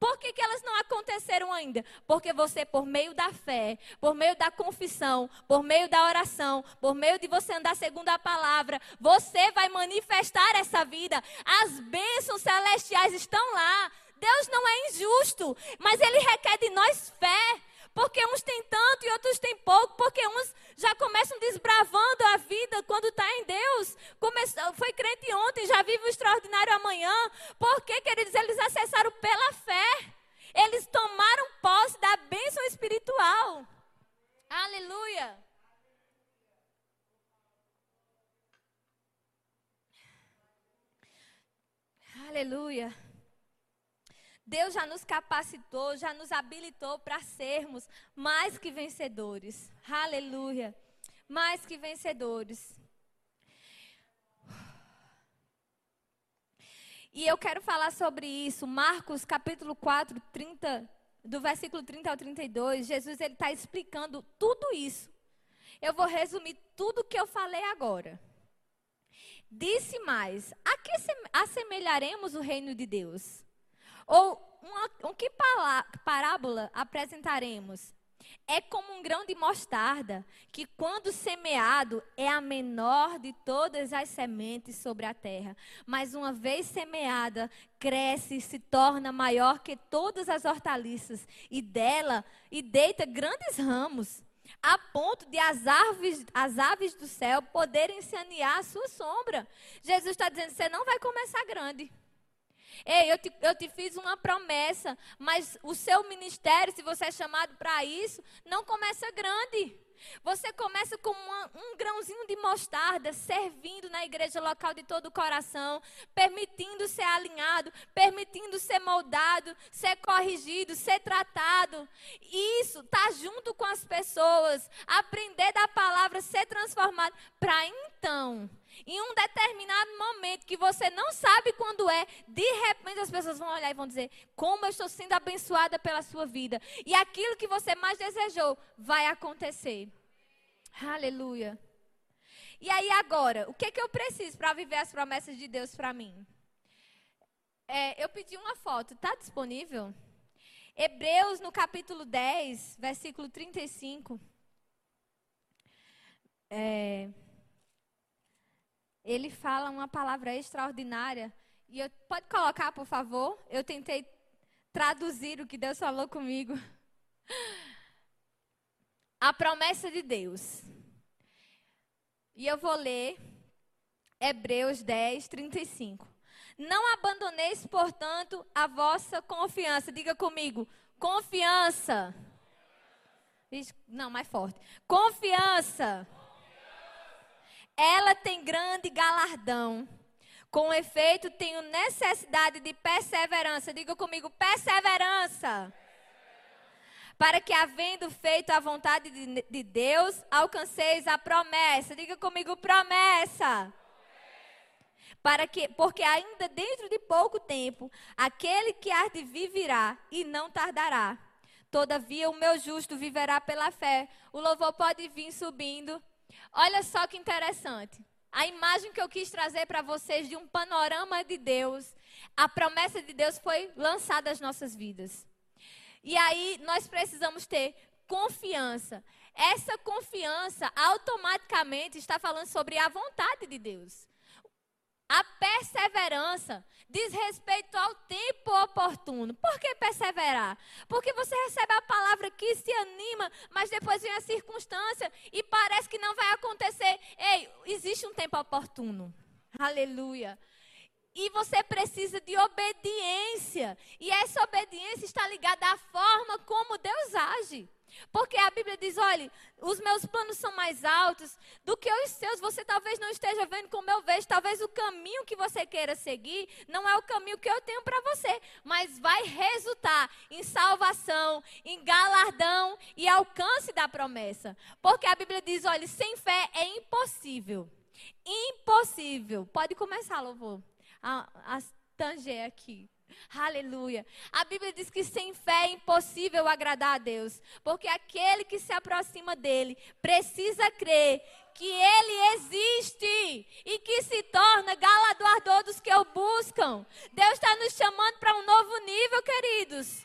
Por que, que elas não aconteceram ainda? Porque você, por meio da fé, por meio da confissão, por meio da oração, por meio de você andar segundo a palavra, você vai manifestar essa vida. As bênçãos celestiais estão lá. Deus não é injusto, mas Ele requer de nós fé. Porque uns têm tanto e outros têm pouco, porque uns já começam desbravando a vida quando está em Deus. Começou, foi crente ontem, já vive o extraordinário amanhã. Porque, queridos, eles acessaram pela fé. Eles tomaram posse da bênção espiritual. Aleluia. Aleluia. Deus já nos capacitou, já nos habilitou para sermos mais que vencedores. Aleluia. Mais que vencedores. E eu quero falar sobre isso. Marcos capítulo 4, 30, do versículo 30 ao 32. Jesus ele está explicando tudo isso. Eu vou resumir tudo que eu falei agora. Disse mais: A que assemelharemos o reino de Deus? Ou uma, um que parábola apresentaremos? É como um grão de mostarda, que quando semeado é a menor de todas as sementes sobre a terra. Mas uma vez semeada, cresce e se torna maior que todas as hortaliças, e dela e deita grandes ramos, a ponto de as aves, as aves do céu poderem sanear a sua sombra. Jesus está dizendo: você não vai começar grande. Ei, eu te, eu te fiz uma promessa, mas o seu ministério, se você é chamado para isso, não começa grande. Você começa com uma, um grãozinho de mostarda, servindo na igreja local de todo o coração, permitindo ser alinhado, permitindo ser moldado, ser corrigido, ser tratado. Isso tá junto com as pessoas, aprender da palavra, ser transformado, para então, em um determinado momento que você não sabe quando é, de repente as pessoas vão olhar e vão dizer: Como eu estou sendo abençoada pela sua vida. E aquilo que você mais desejou vai acontecer. Aleluia. E aí agora, o que, é que eu preciso para viver as promessas de Deus para mim? É, eu pedi uma foto, está disponível? Hebreus, no capítulo 10, versículo 35. É, ele fala uma palavra extraordinária. E eu, pode colocar, por favor? Eu tentei traduzir o que Deus falou comigo. A promessa de Deus. E eu vou ler Hebreus 10, 35. Não abandoneis, portanto, a vossa confiança. Diga comigo, confiança. Não, mais forte. Confiança. Ela tem grande galardão. Com efeito, tenho necessidade de perseverança. Diga comigo, perseverança. Para que, havendo feito a vontade de, de Deus, alcanceis a promessa. Diga comigo, promessa para que, porque ainda dentro de pouco tempo, aquele que há de vir virá e não tardará. Todavia o meu justo viverá pela fé. O louvor pode vir subindo. Olha só que interessante. A imagem que eu quis trazer para vocês de um panorama de Deus, a promessa de Deus foi lançada às nossas vidas. E aí nós precisamos ter confiança. Essa confiança automaticamente está falando sobre a vontade de Deus. A perseverança diz respeito ao tempo oportuno. Por que perseverar? Porque você recebe a palavra que se anima, mas depois vem a circunstância e parece que não vai acontecer. Ei, existe um tempo oportuno. Aleluia. E você precisa de obediência. E essa obediência está ligada à forma como Deus age. Porque a Bíblia diz: olha, os meus planos são mais altos do que os seus. Você talvez não esteja vendo como eu vejo. Talvez o caminho que você queira seguir não é o caminho que eu tenho para você. Mas vai resultar em salvação, em galardão e alcance da promessa. Porque a Bíblia diz: olha, sem fé é impossível. Impossível. Pode começar, louvor. A, a tanger aqui. Aleluia. A Bíblia diz que sem fé é impossível agradar a Deus, porque aquele que se aproxima dele precisa crer que ele existe e que se torna galardoador dos que o buscam. Deus está nos chamando para um novo nível, queridos.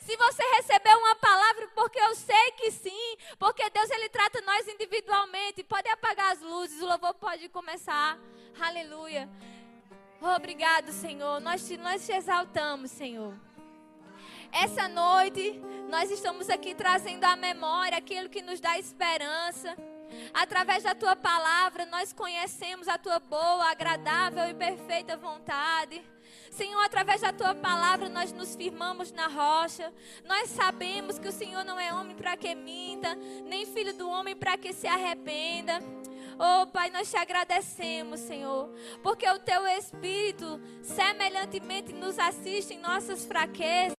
Se você recebeu uma palavra, porque eu sei que sim, porque Deus ele trata nós individualmente. Pode apagar as luzes, o louvor pode começar. Aleluia. Obrigado, Senhor. Nós te, nós te exaltamos, Senhor. Essa noite, nós estamos aqui trazendo à memória aquilo que nos dá esperança. Através da tua palavra, nós conhecemos a tua boa, agradável e perfeita vontade. Senhor, através da tua palavra, nós nos firmamos na rocha. Nós sabemos que o Senhor não é homem para que minta, nem filho do homem para que se arrependa. Oh, Pai, nós te agradecemos, Senhor, porque o teu Espírito semelhantemente nos assiste em nossas fraquezas.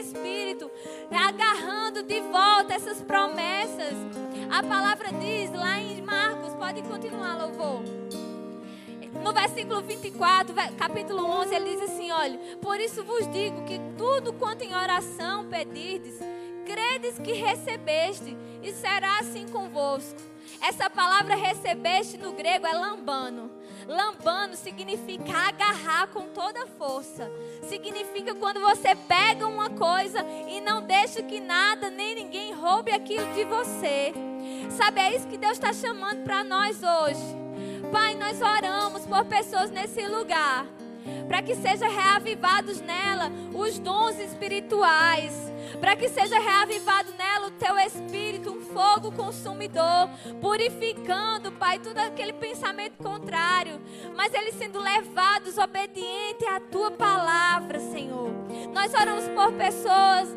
Espírito, agarrando de volta essas promessas. A palavra diz lá em Marcos, pode continuar, louvor. No versículo 24, capítulo 11, ele diz assim: Olha, por isso vos digo que tudo quanto em oração pedirdes, credes que recebeste, e será assim convosco. Essa palavra recebeste no grego é lambano. Lambano significa agarrar com toda força. Significa quando você pega uma coisa e não deixa que nada nem ninguém roube aquilo de você. Sabe, é isso que Deus está chamando para nós hoje. Pai, nós oramos por pessoas nesse lugar para que sejam reavivados nela os dons espirituais, para que seja reavivado nela o teu espírito, um fogo consumidor, purificando, Pai, todo aquele pensamento contrário, mas eles sendo levados obedientes à tua palavra, Senhor. Nós oramos por pessoas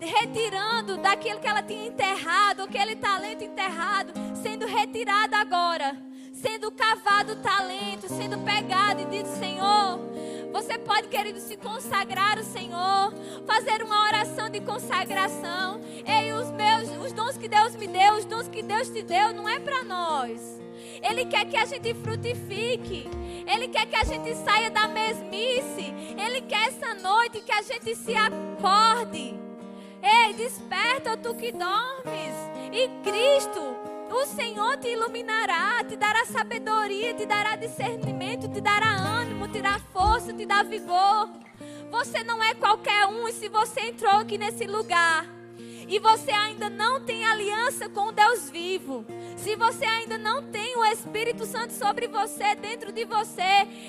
retirando daquilo que ela tinha enterrado, aquele talento enterrado, sendo retirado agora, sendo cavado o talento, sendo pegado e dito, Senhor, você pode, querido, se consagrar ao Senhor, fazer uma oração de consagração. Ei, os meus, os dons que Deus me deu, os dons que Deus te deu, não é para nós. Ele quer que a gente frutifique. Ele quer que a gente saia da mesmice. Ele quer essa noite que a gente se acorde. Ei, desperta tu que dormes. E Cristo, o Senhor te iluminará, te dará sabedoria, te dará discernimento, te dará ânimo, te dará força, te dará vigor. Você não é qualquer um, e se você entrou aqui nesse lugar, e você ainda não tem aliança com Deus vivo, se você ainda não tem o Espírito Santo sobre você, dentro de você,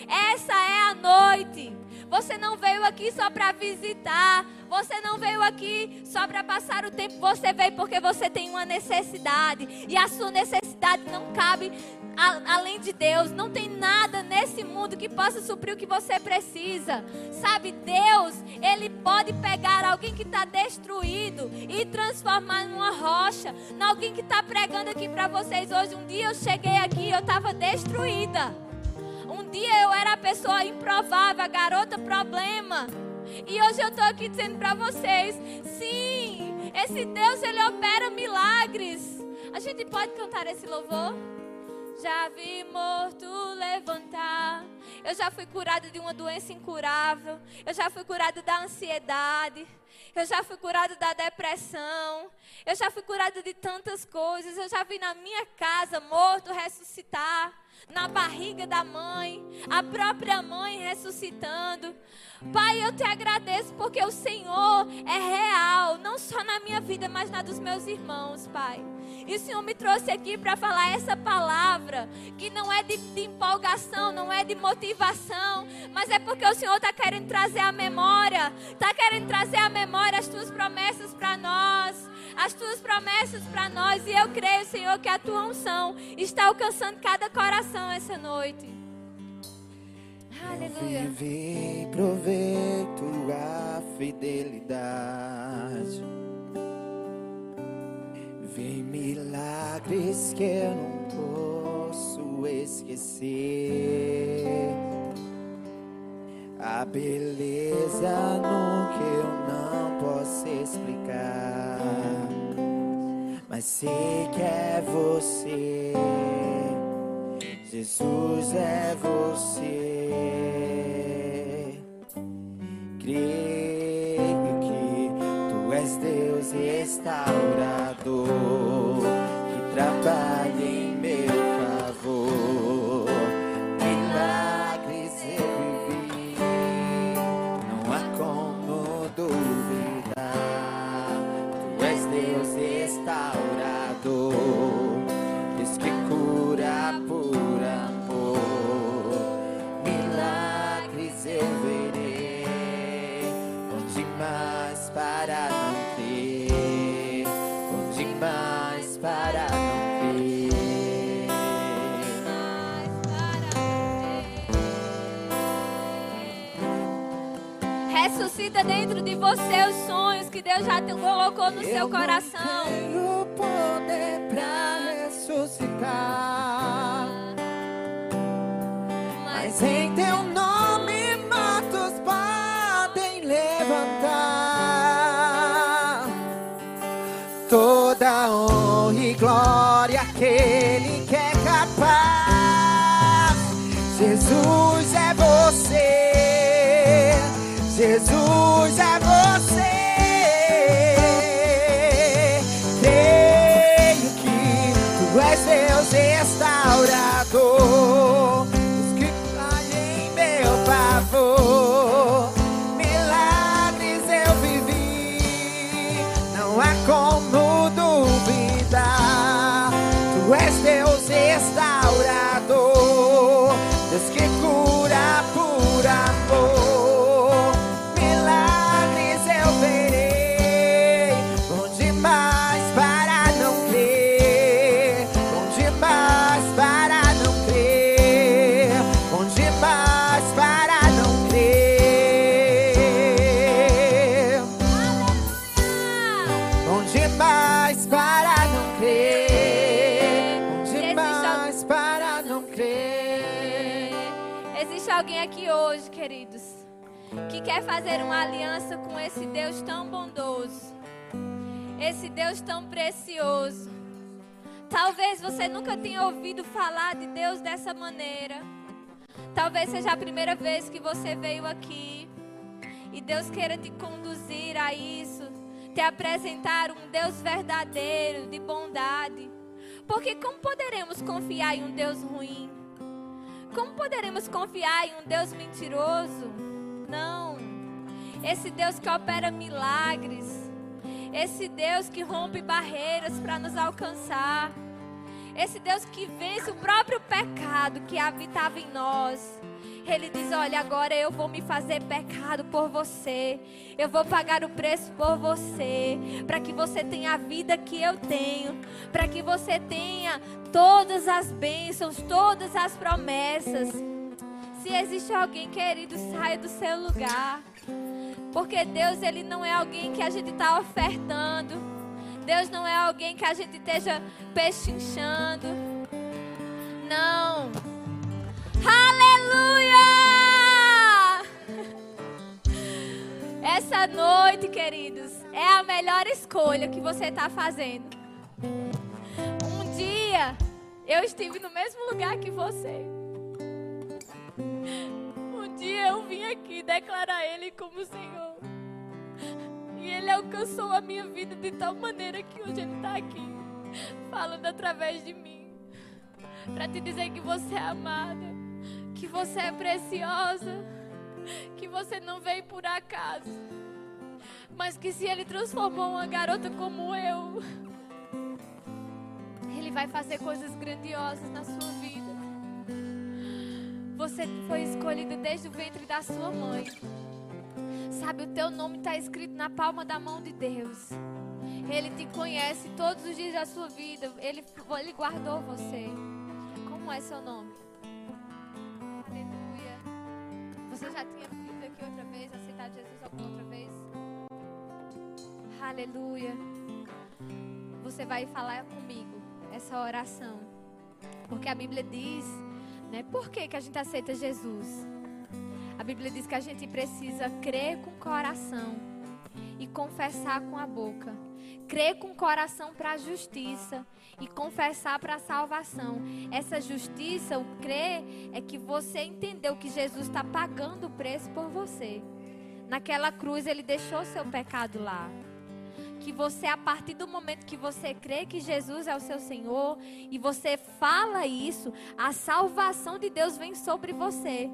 essa é a noite. Você não veio aqui só para visitar. Você não veio aqui só para passar o tempo. Você veio porque você tem uma necessidade. E a sua necessidade não cabe a, além de Deus. Não tem nada nesse mundo que possa suprir o que você precisa. Sabe, Deus, Ele pode pegar alguém que está destruído e transformar numa rocha. Em alguém que está pregando aqui para vocês hoje. Um dia eu cheguei aqui e eu estava destruída. Um dia eu era a pessoa improvável, a garota problema. E hoje eu estou aqui dizendo para vocês: sim, esse Deus ele opera milagres. A gente pode cantar esse louvor? Já vi morto levantar. Eu já fui curada de uma doença incurável. Eu já fui curada da ansiedade. Eu já fui curada da depressão. Eu já fui curada de tantas coisas. Eu já vi na minha casa morto ressuscitar na barriga da mãe, a própria mãe ressuscitando. Pai, eu te agradeço porque o Senhor é real, não só na minha vida, mas na dos meus irmãos, Pai. E o Senhor me trouxe aqui para falar essa palavra, que não é de, de, empolgação, não é de motivação, mas é porque o Senhor está querendo trazer a memória, está querendo trazer a memória as tuas promessas para nós as tuas promessas para nós. E eu creio, Senhor, que a tua unção está alcançando cada coração essa noite. Aleluia. Provei tua fidelidade. Vem milagres que eu não posso esquecer. A beleza no que eu não posso explicar. Mas sei que é você, Jesus é você. Tu Deus restaurador Dentro de você os sonhos que Deus já te colocou no seu coração. Eu não tenho poder pra ressuscitar, mas em teu nome mortos podem levantar. Toda honra e glória que é capaz. Jesus é fazer uma aliança com esse Deus tão bondoso, esse Deus tão precioso. Talvez você nunca tenha ouvido falar de Deus dessa maneira. Talvez seja a primeira vez que você veio aqui e Deus queira te conduzir a isso, te apresentar um Deus verdadeiro, de bondade. Porque como poderemos confiar em um Deus ruim? Como poderemos confiar em um Deus mentiroso? Não. Esse Deus que opera milagres. Esse Deus que rompe barreiras para nos alcançar. Esse Deus que vence o próprio pecado que habitava em nós. Ele diz: Olha, agora eu vou me fazer pecado por você. Eu vou pagar o preço por você. Para que você tenha a vida que eu tenho. Para que você tenha todas as bênçãos, todas as promessas. Se existe alguém querido, saia do seu lugar. Porque Deus, Ele não é alguém que a gente está ofertando. Deus não é alguém que a gente esteja pechinchando. Não. Aleluia! Essa noite, queridos, é a melhor escolha que você está fazendo. Um dia, eu estive no mesmo lugar que você. Dia eu vim aqui declarar Ele como Senhor. E Ele alcançou a minha vida de tal maneira que hoje Ele está aqui, falando através de mim. Para te dizer que você é amada que você é preciosa, que você não veio por acaso, mas que se Ele transformou uma garota como eu, Ele vai fazer coisas grandiosas na sua vida. Você foi escolhido desde o ventre da sua mãe. Sabe, o teu nome está escrito na palma da mão de Deus. Ele te conhece todos os dias da sua vida. Ele, ele guardou você. Como é seu nome? Você já tinha vindo aqui outra vez, aceitado Jesus alguma outra vez? Aleluia. Você vai falar comigo essa oração. Porque a Bíblia diz, né? Por que, que a gente aceita Jesus? A Bíblia diz que a gente precisa crer com o coração e confessar com a boca. Crer com o coração para a justiça e confessar para a salvação. Essa justiça, o crer, é que você entendeu que Jesus está pagando o preço por você. Naquela cruz, ele deixou seu pecado lá. Que você, a partir do momento que você crê que Jesus é o seu Senhor e você fala isso, a salvação de Deus vem sobre você.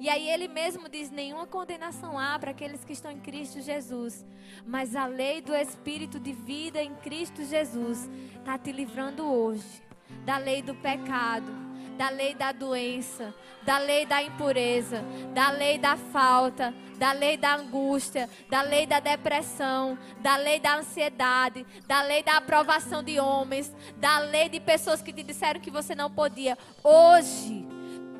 E aí ele mesmo diz: nenhuma condenação há para aqueles que estão em Cristo Jesus. Mas a lei do Espírito de vida em Cristo Jesus está te livrando hoje da lei do pecado, da lei da doença, da lei da impureza, da lei da falta, da lei da angústia, da lei da depressão, da lei da ansiedade, da lei da aprovação de homens, da lei de pessoas que te disseram que você não podia. Hoje,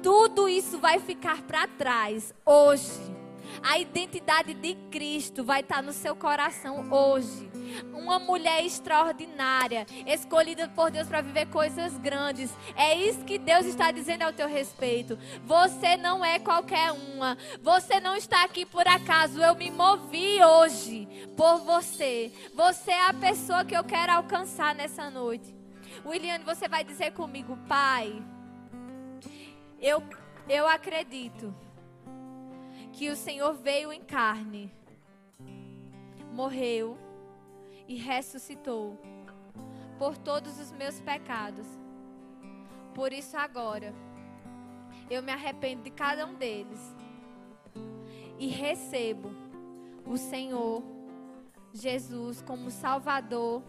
tudo isso vai ficar para trás hoje. A identidade de Cristo vai estar no seu coração hoje. Uma mulher extraordinária, escolhida por Deus para viver coisas grandes. É isso que Deus está dizendo ao teu respeito. Você não é qualquer uma. Você não está aqui por acaso. Eu me movi hoje por você. Você é a pessoa que eu quero alcançar nessa noite. William, você vai dizer comigo, Pai. Eu, eu acredito que o Senhor veio em carne, morreu e ressuscitou por todos os meus pecados. Por isso agora eu me arrependo de cada um deles e recebo o Senhor Jesus como Salvador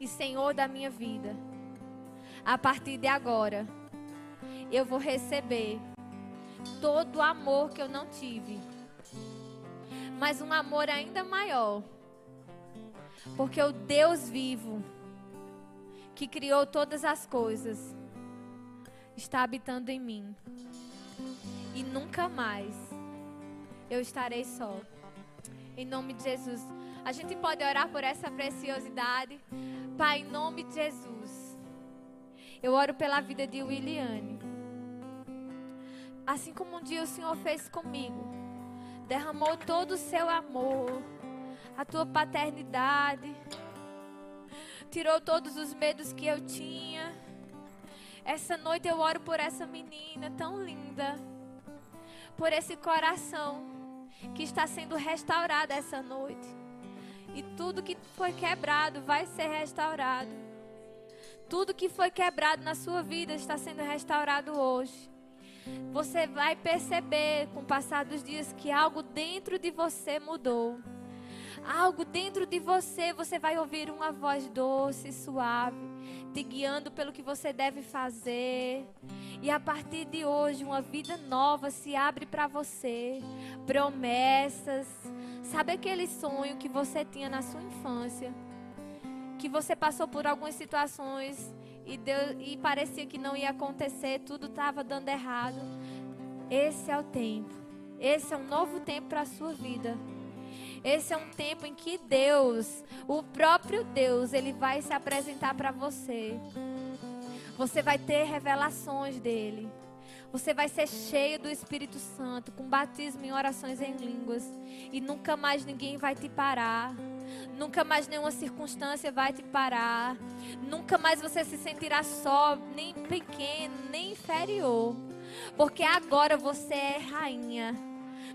e Senhor da minha vida. A partir de agora, eu vou receber todo o amor que eu não tive. Mas um amor ainda maior. Porque o Deus vivo, que criou todas as coisas, está habitando em mim. E nunca mais eu estarei só. Em nome de Jesus. A gente pode orar por essa preciosidade. Pai, em nome de Jesus. Eu oro pela vida de Williane. Assim como um dia o Senhor fez comigo. Derramou todo o seu amor, a tua paternidade, tirou todos os medos que eu tinha. Essa noite eu oro por essa menina tão linda, por esse coração que está sendo restaurado essa noite. E tudo que foi quebrado vai ser restaurado. Tudo que foi quebrado na sua vida está sendo restaurado hoje. Você vai perceber com o passar dos dias que algo dentro de você mudou. Algo dentro de você, você vai ouvir uma voz doce, suave, te guiando pelo que você deve fazer. E a partir de hoje, uma vida nova se abre para você. Promessas. Sabe aquele sonho que você tinha na sua infância? Que você passou por algumas situações e, e parecia que não ia acontecer, tudo estava dando errado. Esse é o tempo. Esse é um novo tempo para a sua vida. Esse é um tempo em que Deus, o próprio Deus, ele vai se apresentar para você. Você vai ter revelações dele. Você vai ser cheio do Espírito Santo, com batismo em orações em línguas. E nunca mais ninguém vai te parar. Nunca mais nenhuma circunstância vai te parar. Nunca mais você se sentirá só, nem pequeno, nem inferior. Porque agora você é rainha.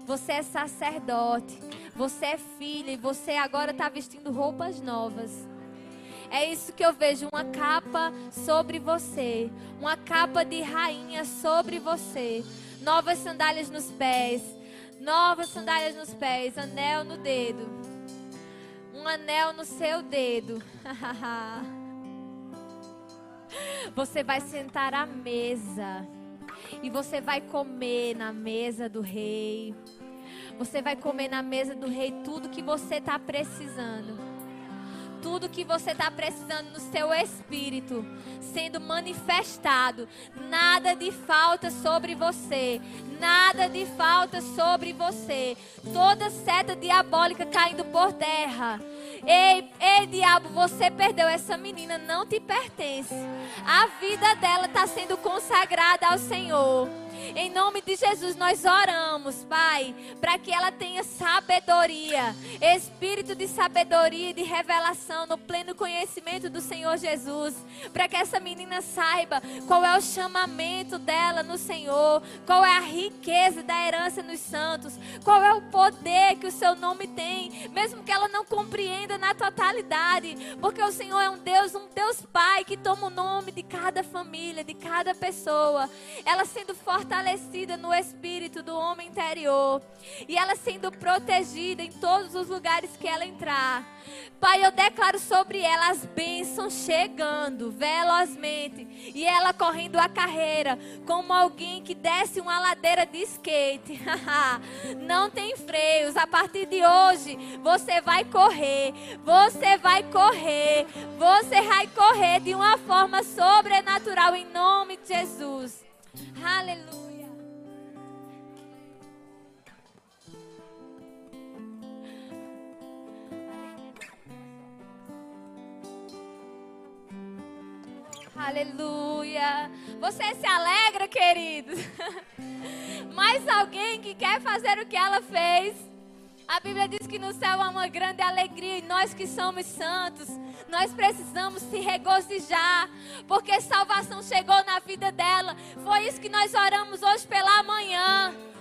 Você é sacerdote. Você é filha. E você agora está vestindo roupas novas. É isso que eu vejo, uma capa sobre você, uma capa de rainha sobre você, novas sandálias nos pés, novas sandálias nos pés, anel no dedo, um anel no seu dedo. você vai sentar à mesa e você vai comer na mesa do rei. Você vai comer na mesa do rei tudo que você está precisando tudo que você está precisando no seu espírito sendo manifestado. Nada de falta sobre você. Nada de falta sobre você. Toda seta diabólica caindo por terra. Ei, ei, diabo, você perdeu essa menina, não te pertence. A vida dela está sendo consagrada ao Senhor. Em nome de Jesus, nós oramos, Pai, para que ela tenha sabedoria, espírito de sabedoria e de revelação no pleno conhecimento do Senhor Jesus. Para que essa menina saiba qual é o chamamento dela no Senhor, qual é a riqueza da herança nos santos, qual é o poder que o seu nome tem, mesmo que ela não compreenda na totalidade, porque o Senhor é um Deus, um Deus Pai que toma o nome de cada família, de cada pessoa. Ela sendo fortalecida fortalecida no espírito do homem interior e ela sendo protegida em todos os lugares que ela entrar. Pai, eu declaro sobre ela as bênçãos chegando velozmente e ela correndo a carreira como alguém que desce uma ladeira de skate. Não tem freios. A partir de hoje, você vai correr. Você vai correr. Você vai correr de uma forma sobrenatural em nome de Jesus. Aleluia. Aleluia. Você se alegra, queridos? Mais alguém que quer fazer o que ela fez? A Bíblia diz que no céu há uma grande alegria e nós que somos santos, nós precisamos se regozijar, porque salvação chegou na vida dela. Foi isso que nós oramos hoje pela manhã.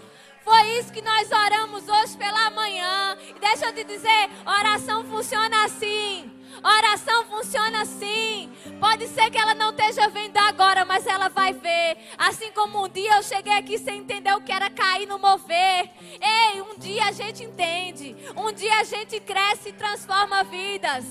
Foi isso que nós oramos hoje pela manhã. E deixa eu te dizer, oração funciona assim. Oração funciona assim. Pode ser que ela não esteja vendo agora, mas ela vai ver. Assim como um dia eu cheguei aqui sem entender o que era cair no mover. Ei, um dia a gente entende. Um dia a gente cresce e transforma vidas.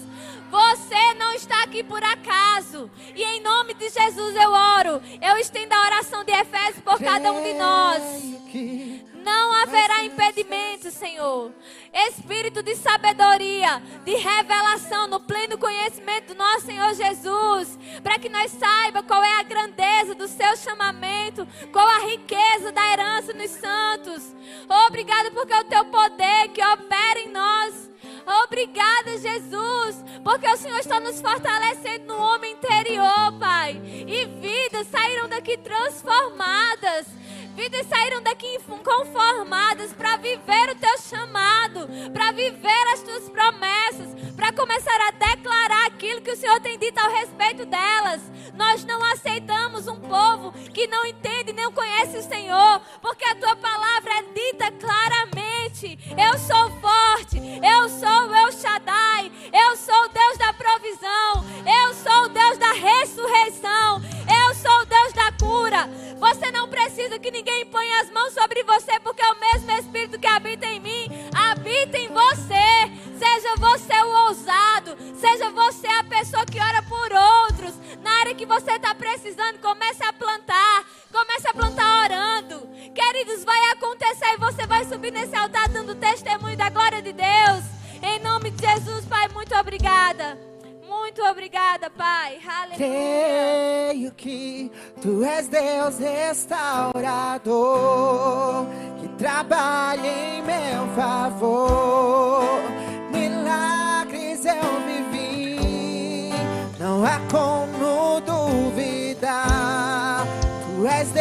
Você não está aqui por acaso. E em nome de Jesus eu oro. Eu estendo a oração de Efésios por cada um de nós. Não haverá impedimento, Senhor. Espírito de sabedoria, de revelação no pleno conhecimento do nosso Senhor Jesus, para que nós saiba qual é a grandeza do seu chamamento, qual a riqueza da herança nos santos. Obrigado porque é o teu poder que opera em nós. Obrigada, Jesus, porque o Senhor está nos fortalecendo no homem interior, Pai. E vidas saíram daqui transformadas Vidas saíram daqui conformadas para viver o teu chamado, para viver as tuas promessas, para começar a declarar aquilo que o Senhor tem dito ao respeito delas. Nós não aceitamos um povo que não entende nem conhece o Senhor, porque a tua palavra é dita claramente. Eu sou forte, eu sou o El Shaddai, eu sou o Deus da provisão, eu sou o Deus da ressurreição, eu sou o Deus da cura. Você não precisa que ninguém ponha as mãos sobre você, porque é o mesmo Espírito que habita em mim habita em você. Seja você o ousado, seja você a pessoa que ora por outros. Na área que você está precisando, comece a plantar, comece a plantar orando. Queridos, vai acontecer e você vai subir nesse altar dando testemunho da glória de Deus. Em nome de Jesus, Pai, muito obrigada. Muito obrigada, Pai. Aleluia. Creio que tu és Deus restaurador, que trabalha em meu favor. Milagres eu vivi, não há como duvidar. Tu és Deus